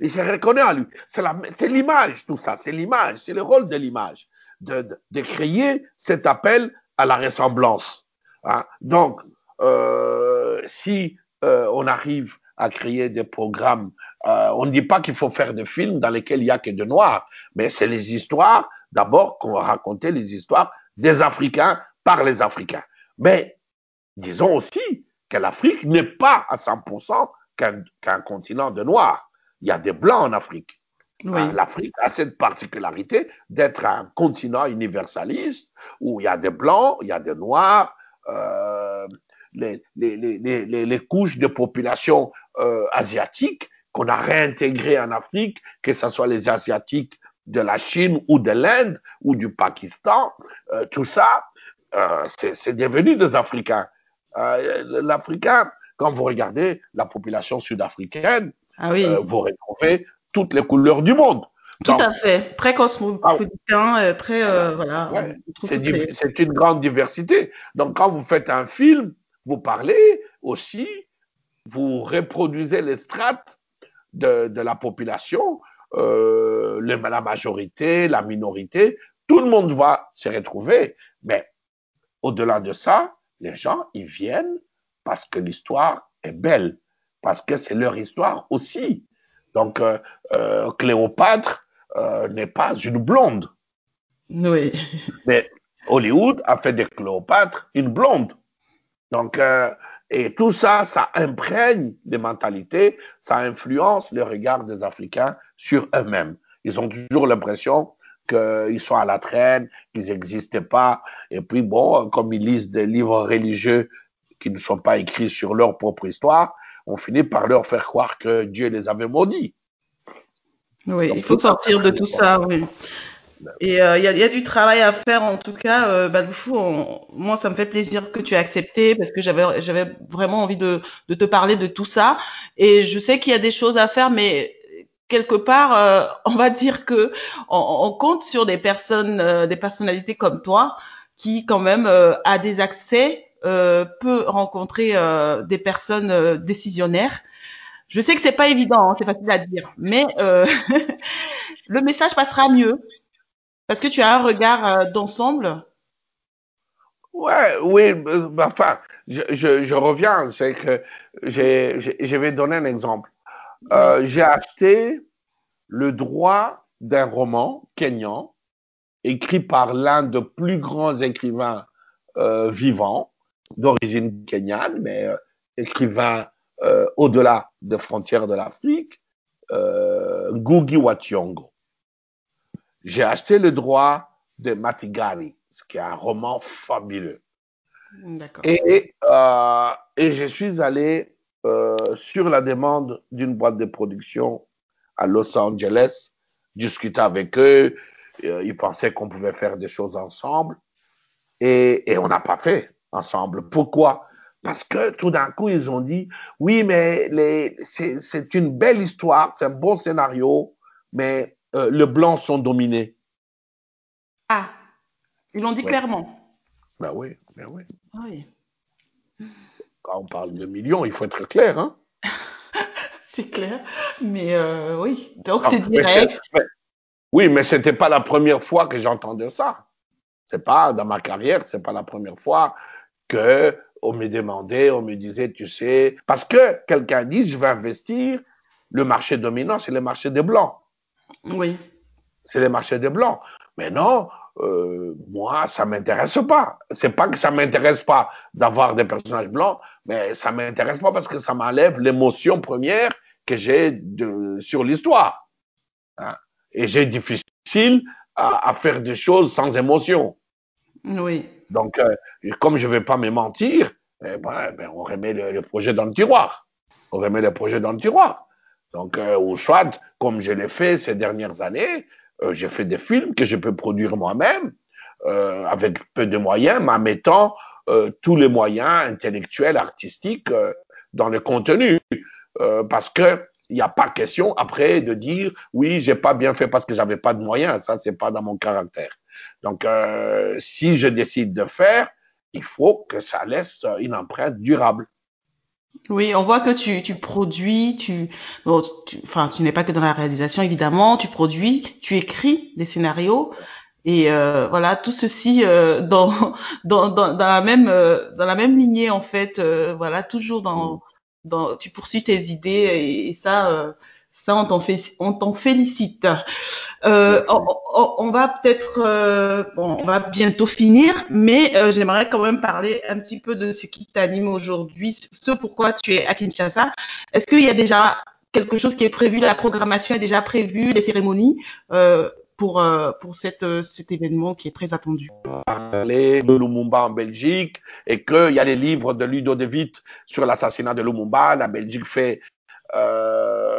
Il se reconnaît en lui. C'est l'image, tout ça. C'est l'image. C'est le rôle de l'image. De, de, de, créer cet appel à la ressemblance. Hein? Donc, euh, si euh, on arrive à créer des programmes. Euh, on ne dit pas qu'il faut faire des films dans lesquels il y a que de noirs, mais c'est les histoires, d'abord, qu'on va raconter les histoires des Africains par les Africains. Mais disons aussi que l'Afrique n'est pas à 100% qu'un continent de noirs. Il y a des blancs en Afrique. Oui. Euh, L'Afrique a cette particularité d'être un continent universaliste où il y a des blancs, il y a des noirs, euh, les, les, les, les, couches de population euh, asiatiques qu'on a réintégrées en Afrique, que ce soit les Asiatiques de la Chine ou de l'Inde ou du Pakistan, euh, tout ça, euh, c'est devenu des Africains. Euh, L'Africain, quand vous regardez la population sud-africaine, Ah oui, vous retrouvez toutes les couleurs du monde. tout Donc, à fait. Très cosmopolitain, euh, très, voilà. Ouais, C'est une grande diversité. Donc, quand vous faites un film, vous parlez aussi, vous reproduisez les strates de, de la population, euh, la majorité, la minorité, tout le monde va se retrouver. Mais au-delà de ça, les gens, ils viennent parce que l'histoire est belle, parce que c'est leur histoire aussi. Donc, euh, euh, Cléopâtre euh, n'est pas une blonde. Oui. Mais Hollywood a fait de Cléopâtre une blonde. Donc, et tout ça, ça imprègne des mentalités, ça influence le regard des Africains sur eux-mêmes. Ils ont toujours l'impression qu'ils sont à la traîne, qu'ils n'existent pas. Et puis, bon, comme ils lisent des livres religieux qui ne sont pas écrits sur leur propre histoire, on finit par leur faire croire que Dieu les avait maudits. Oui, Donc, il faut sortir de tout ça, oui. Et euh, il y, a, y a du travail à faire en tout cas. Euh, Balboufou, on- moi ça me fait plaisir que tu aies accepté parce que j'avais j'avais vraiment envie de, de te parler de tout ça. Et je sais qu'il y a des choses à faire, mais quelque part, euh, on va dire que on, on compte sur des personnes, euh, des personnalités comme toi qui quand même euh, a des accès, euh, peut rencontrer euh, des personnes euh, décisionnaires. Je sais que c'est pas évident, hein, c'est facile à dire, mais euh, [laughs] le message passera mieux parce que tu as un regard euh, d'ensemble? Ouais, oui, euh, bah, enfin, je, je, je reviens, c'est que j'ai, je vais donner un exemple. Euh, j'ai acheté le droit d'un roman kényan écrit par l'un des plus grands écrivains euh, vivants, d'origine kenyane, mais euh, écrivain au-delà des frontières de l'Afrique, euh, Ngugi wa Thiong'o. J'ai acheté le droit de Matigari, ce qui est un roman fabuleux. Et, euh, et je suis allé euh, sur la demande d'une boîte de production à Los Angeles, discuter avec eux. Euh, ils pensaient qu'on pouvait faire des choses ensemble. Et, et on n'a pas fait ensemble. Pourquoi? Parce que tout d'un coup, ils ont dit, oui, mais les- c'est c'est une belle histoire, c'est un bon scénario, mais euh, les Blancs sont dominés. Ah, ils l'ont dit Ouais. clairement. Ben oui, ben oui. Ah Oui, Quand on parle de millions, il faut être clair, hein [laughs] c'est clair. Mais euh, oui, donc Non, c'est direct. mais- oui, mais c'était pas la première fois que j'entendais ça. C'est pas dans ma carrière, c'est pas la première fois que on me demandait, on me disait, tu sais, parce que quelqu'un dit, je vais investir, le marché dominant, c'est le marché des blancs, Oui, c'est le marché des blancs. Mais non, euh, moi, ça m'intéresse pas. C'est pas que ça m'intéresse pas d'avoir des personnages blancs, mais ça m'intéresse pas parce que ça m'enlève l'émotion première que j'ai sur l'histoire. hein. Et j'ai difficile à, à faire des choses sans émotion. oui, Donc, euh, comme je vais pas me mentir, eh ben, ben, on remet le, le projet dans le tiroir. On remet le projet dans le tiroir. Donc, euh, ou soit, comme je l'ai fait ces dernières années, euh, j'ai fait des films que je peux produire moi-même, euh, avec peu de moyens, mais en mettant euh, tous les moyens intellectuels, artistiques euh, dans le contenu. Euh, parce que il n'y a pas question après de dire oui, j'ai pas bien fait parce que j'avais pas de moyens. Ça, c'est pas dans mon caractère. Donc, euh, si je décide de faire, il faut que ça laisse une empreinte durable. Oui. On voit que tu, tu produis, tu, bon, tu, enfin, tu n'es pas que dans la réalisation évidemment. Tu produis, tu écris des scénarios. Et euh, voilà, tout ceci euh, dans, dans, dans, la même euh, dans la même lignée en fait, euh, voilà, toujours dans dans, tu poursuis tes idées et, ça, euh, ça on t'en fait, on t'en félicite. Euh, on, va peut-être, euh, bon, on va bientôt finir, mais euh, j'aimerais quand même parler un petit peu de ce qui t'anime aujourd'hui, ce pourquoi tu es à Kinshasa. Est-ce qu'il y a déjà quelque chose qui est prévu, la programmation est déjà prévue, les cérémonies pour, pour cette, cet événement qui est très attendu? Parler de Lumumba en Belgique et qu'il y a les livres de Ludo De Witt sur l'assassinat de Lumumba. La Belgique fait euh,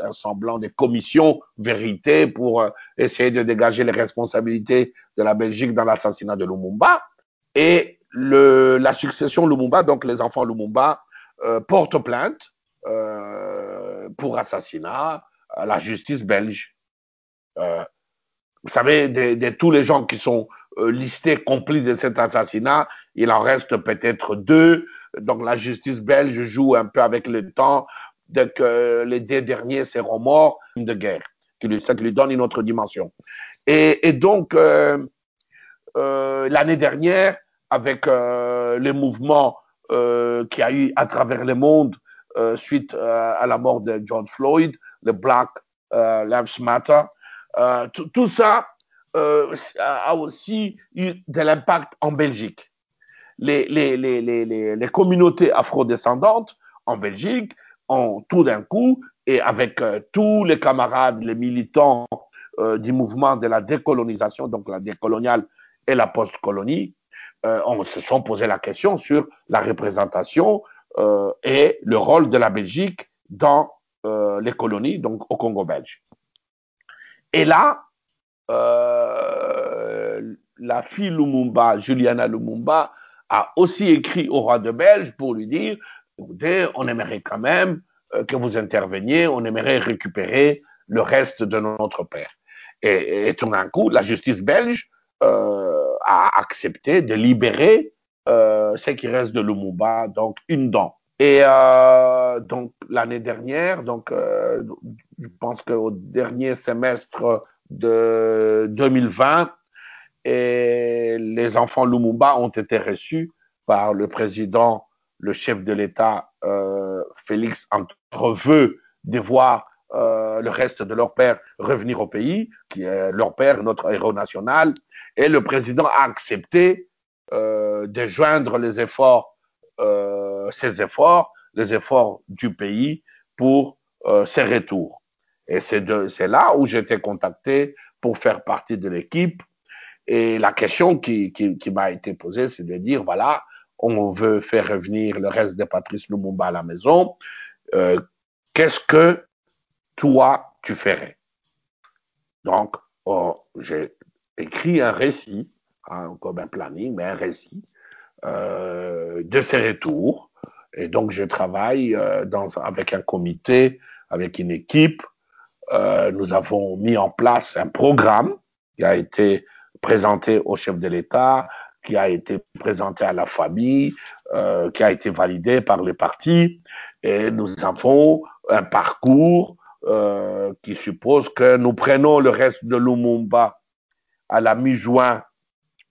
un semblant de commission vérité pour euh, essayer de dégager les responsabilités de la Belgique dans l'assassinat de Lumumba. Et la succession Lumumba, donc les enfants Lumumba, euh, portent plainte euh, pour assassinat à la justice belge. Euh, vous savez, de, tous les gens qui sont euh, listés complices de cet assassinat, il en reste peut-être deux. Donc la justice belge joue un peu avec le temps. Dès que les deux derniers seront morts, de guerre, ça qui lui donne une autre dimension. Et, donc, euh, euh, l'année dernière, avec euh, les mouvements euh, qu'il y a eu à travers le monde euh, suite à la mort de George Floyd, le Black Lives Matter, euh, tout ça euh, a aussi eu de l'impact en Belgique. Les, les, les, les communautés afrodescendantes en Belgique tout d'un coup, et avec euh, tous les camarades, les militants euh, du mouvement de la décolonisation, donc la décoloniale et la post-colonie, euh, on se sont posé la question sur la représentation et le rôle de la Belgique dans les colonies, donc au Congo belge. Et là, euh, la fille Lumumba, Juliana Lumumba, a aussi écrit au roi de Belge pour lui dire, on aimerait quand même euh, que vous interveniez, on aimerait récupérer le reste de notre père. Et, tout d'un coup, la justice belge euh, a accepté de libérer euh, ce qui reste de Lumumba, donc une dent. Et donc l'année dernière, donc je pense qu'au dernier semestre de 2020, et les enfants Lumumba ont été reçus par le président, le chef de l'État, euh, Félix Entreveux, de voir euh, le reste de leur père revenir au pays, qui est leur père, notre héros national. Et le président a accepté euh, de joindre les efforts ses efforts, les efforts du pays pour ses retours. Et c'est là où j'ai été contacté pour faire partie de l'équipe. Et la question qui, qui m'a été posée, c'est de dire, voilà, on veut faire revenir le reste de Patrice Lumumba à la maison. Euh, Qu'est-ce que toi, tu ferais? Donc, oh, j'ai écrit un récit, hein, comme un planning, mais un récit euh, de ses retours. Et donc, je travaille euh, avec un comité, avec une équipe. Nous avons mis en place un programme qui a été présenté au chef de l'État, qui a été présenté à la famille, euh, qui a été validé par les partis. Et nous avons un parcours euh, qui suppose que nous prenons le reste de Lumumba à la mi-juin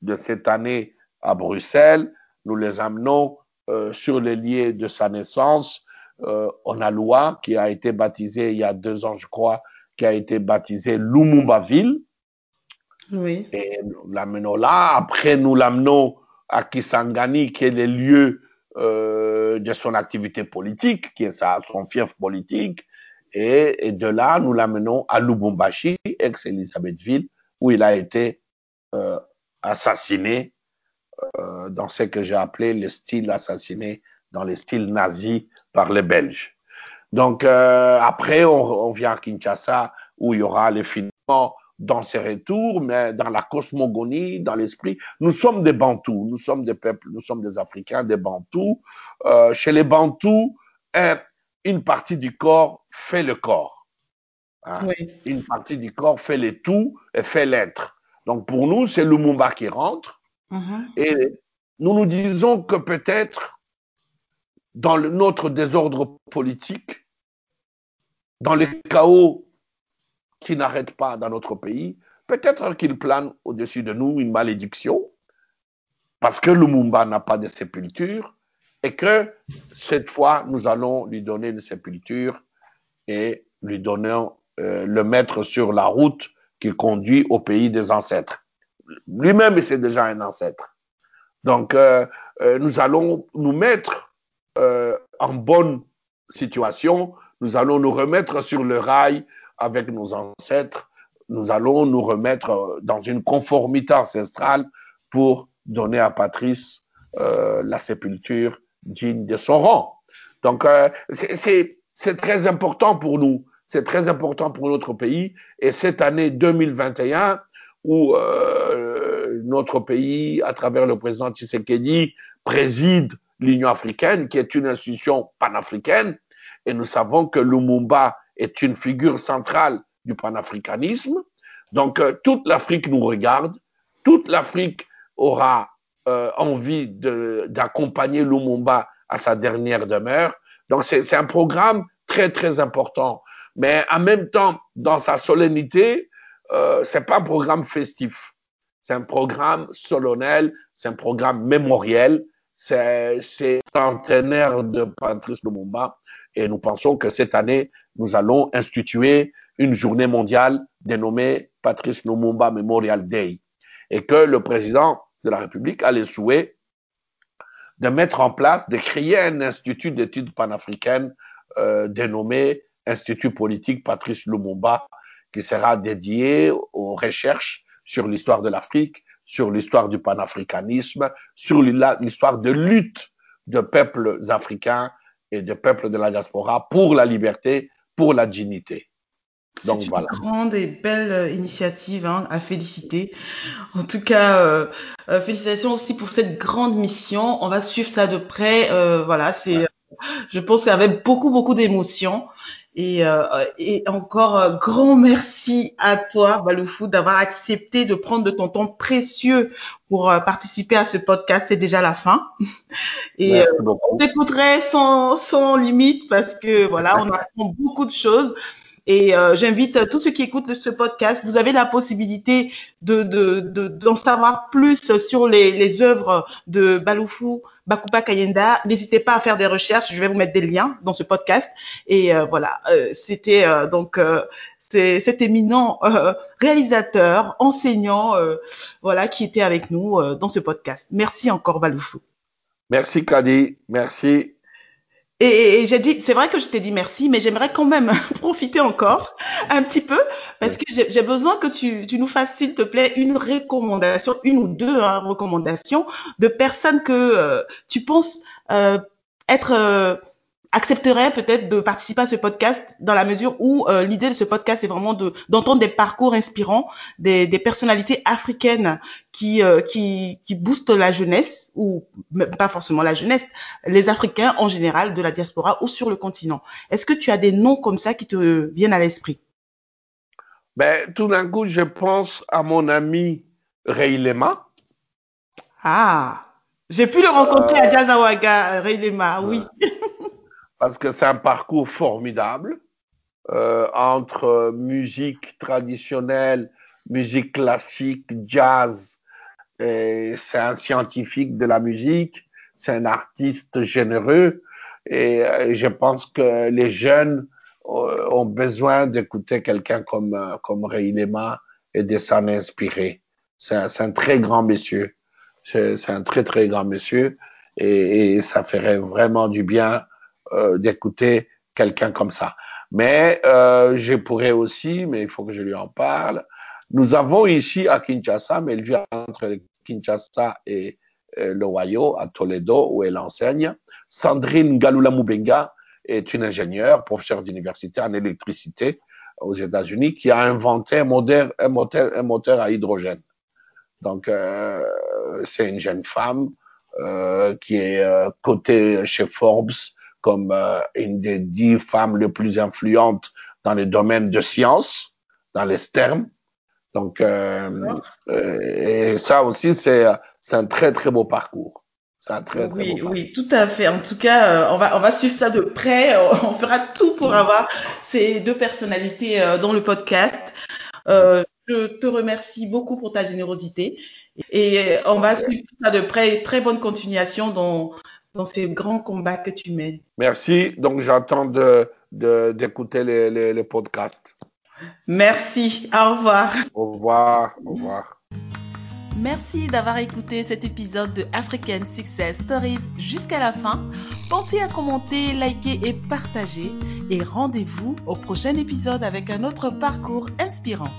de cette année à Bruxelles nous les amenons euh, sur les lieux de sa naissance. Euh, on a loi qui a été baptisée il y a deux ans, je crois, qui a été baptisée Lumumbaville. Et nous l'amenons là. Après, nous l'amenons à Kisangani, qui est le lieu euh, de son activité politique, qui est sa, son fief politique. Et, de là, nous l'amenons à Lubumbashi, ex-Elisabethville, où il a été euh, assassiné euh, dans ce que j'ai appelé le style assassiné dans le style nazi par les Belges. Donc après, on, on, vient à Kinshasa où il y aura les financements dans ces retours, mais dans la cosmogonie, dans l'esprit. Nous sommes des Bantous, nous sommes des peuples, nous sommes des Africains, des Bantous. Euh, chez les Bantous, un, une partie du corps fait le corps. Hein? Oui. Une partie du corps fait le tout et fait l'être. Donc pour nous, c'est Lumumba qui rentre. Uh -huh. Et nous nous disons que peut-être dans le, notre désordre politique, dans les chaos qui n'arrêtent pas dans notre pays, peut-être qu'il plane au-dessus de nous une malédiction, parce que Lumumba n'a pas de sépulture, et que cette fois, nous allons lui donner une sépulture et lui donner, euh, le mettre sur la route qui conduit au pays des ancêtres. Lui-même, c'est déjà un ancêtre. Donc, euh, euh, nous allons nous mettre en bonne situation, nous allons nous remettre sur le rail avec nos ancêtres, nous allons nous remettre dans une conformité ancestrale pour donner à Patrice euh, la sépulture digne de son rang. Donc, euh, c'est très important pour nous, c'est très important pour notre pays. Et cette année 2021, où euh, notre pays, à travers le président Tshisekedi, préside l'Union africaine, qui est une institution panafricaine, et nous savons que Lumumba est une figure centrale du panafricanisme. Donc, euh, toute l'Afrique nous regarde, toute l'Afrique aura euh, envie d'accompagner Lumumba à sa dernière demeure. Donc, c'est un programme très, très important. Mais en même temps, dans sa solennité, euh, c'est pas un programme festif. C'est un programme solennel, c'est un programme mémoriel, c'est centenaire de Patrice Lumumba. Et nous pensons que cette année, nous allons instituer une journée mondiale dénommée Patrice Lumumba Memorial Day. Et que le président de la République a le souhait de mettre en place, de créer un institut d'études panafricaines euh, dénommé Institut politique Patrice Lumumba, qui sera dédié aux recherches sur l'histoire de l'Afrique, sur l'histoire du panafricanisme, sur l'histoire de lutte de peuples africains et de peuples de la diaspora pour la liberté, pour la dignité. Donc une voilà. grande et belle initiative hein, à féliciter. En tout cas, euh, euh, félicitations aussi pour cette grande mission. On va suivre ça de près. Euh, voilà, c'est, ouais. je pense qu'avec beaucoup beaucoup d'émotions. Et, euh, et, encore euh, grand merci à toi, Baloufou, d'avoir accepté de prendre de ton temps précieux pour euh, participer à ce podcast. C'est déjà la fin. [laughs] Et on t'écouterait sans, sans limite parce que voilà, on [laughs] apprend beaucoup de choses. Et euh, j'invite tous ceux qui écoutent ce podcast, vous avez la possibilité de, de, de, d'en savoir plus sur les, les œuvres de Baloufou, Bakuba Kayenda. N'hésitez pas à faire des recherches, je vais vous mettre des liens dans ce podcast. Et euh, voilà, euh, c'était donc c'est cet éminent réalisateur, enseignant, voilà, qui était avec nous dans ce podcast. Merci encore Baloufou. Merci Kadi, merci. Et, et j'ai dit, c'est vrai que je t'ai dit merci, mais j'aimerais quand même [laughs] profiter encore un petit peu parce que j'ai besoin que tu, tu, nous fasses, s'il te plaît, une recommandation, une ou deux hein, recommandations de personnes que euh, tu penses euh, être euh, accepterait peut-être de participer à ce podcast dans la mesure où euh, l'idée de ce podcast est vraiment de d'entendre des parcours inspirants, des, des personnalités africaines qui, euh, qui qui boostent la jeunesse ou même pas forcément la jeunesse, les Africains en général de la diaspora ou sur le continent. Est-ce que tu as des noms comme ça qui te viennent à l'esprit? Ben tout d'un coup, je pense à mon ami Ray Lema. Ah, j'ai pu le rencontrer euh... à Diazawaga, Ray Lema, oui. Parce que c'est un parcours formidable euh, entre musique traditionnelle, musique classique, jazz. C'est un scientifique de la musique, c'est un artiste généreux et, je pense que les jeunes ont besoin d'écouter quelqu'un comme, comme Ray Lema et de s'en inspirer. C'est un, très grand monsieur. C'est un très très grand monsieur et ça ferait vraiment du bien euh, d'écouter quelqu'un comme ça. Mais euh, je pourrais aussi, mais il faut que je lui en parle. Nous avons ici à Kinshasa, mais elle vit entre Kinshasa et euh, le Ohio, à Toledo, où elle enseigne. Sandrine Galula Mubenga est une ingénieure, professeure d'université en électricité aux États-Unis, qui a inventé un moteur, à hydrogène. Donc, c'est une jeune femme qui est cotée chez Forbes comme euh, une des dix femmes les plus influentes dans le domaine de science, dans les STEM. Donc, euh, euh, et ça aussi, c'est un très, très beau parcours. Un très, très oui, oui, tout à fait. En tout cas, euh, on va, on va suivre ça de près. [laughs] On fera tout pour avoir ces deux personnalités euh, dans le podcast. Euh, je te remercie beaucoup pour ta générosité et on va suivre ça de près. Très bonne continuation dans dans ces grands combats que tu mènes. Merci. Donc, j'attends d'écouter de, d'écouter les, les, les podcasts. Merci. Au revoir. Au revoir. Au revoir. Merci d'avoir écouté cet épisode de African Success Stories jusqu'à la fin. Pensez à commenter, liker et partager. Et rendez-vous au prochain épisode avec un autre parcours inspirant.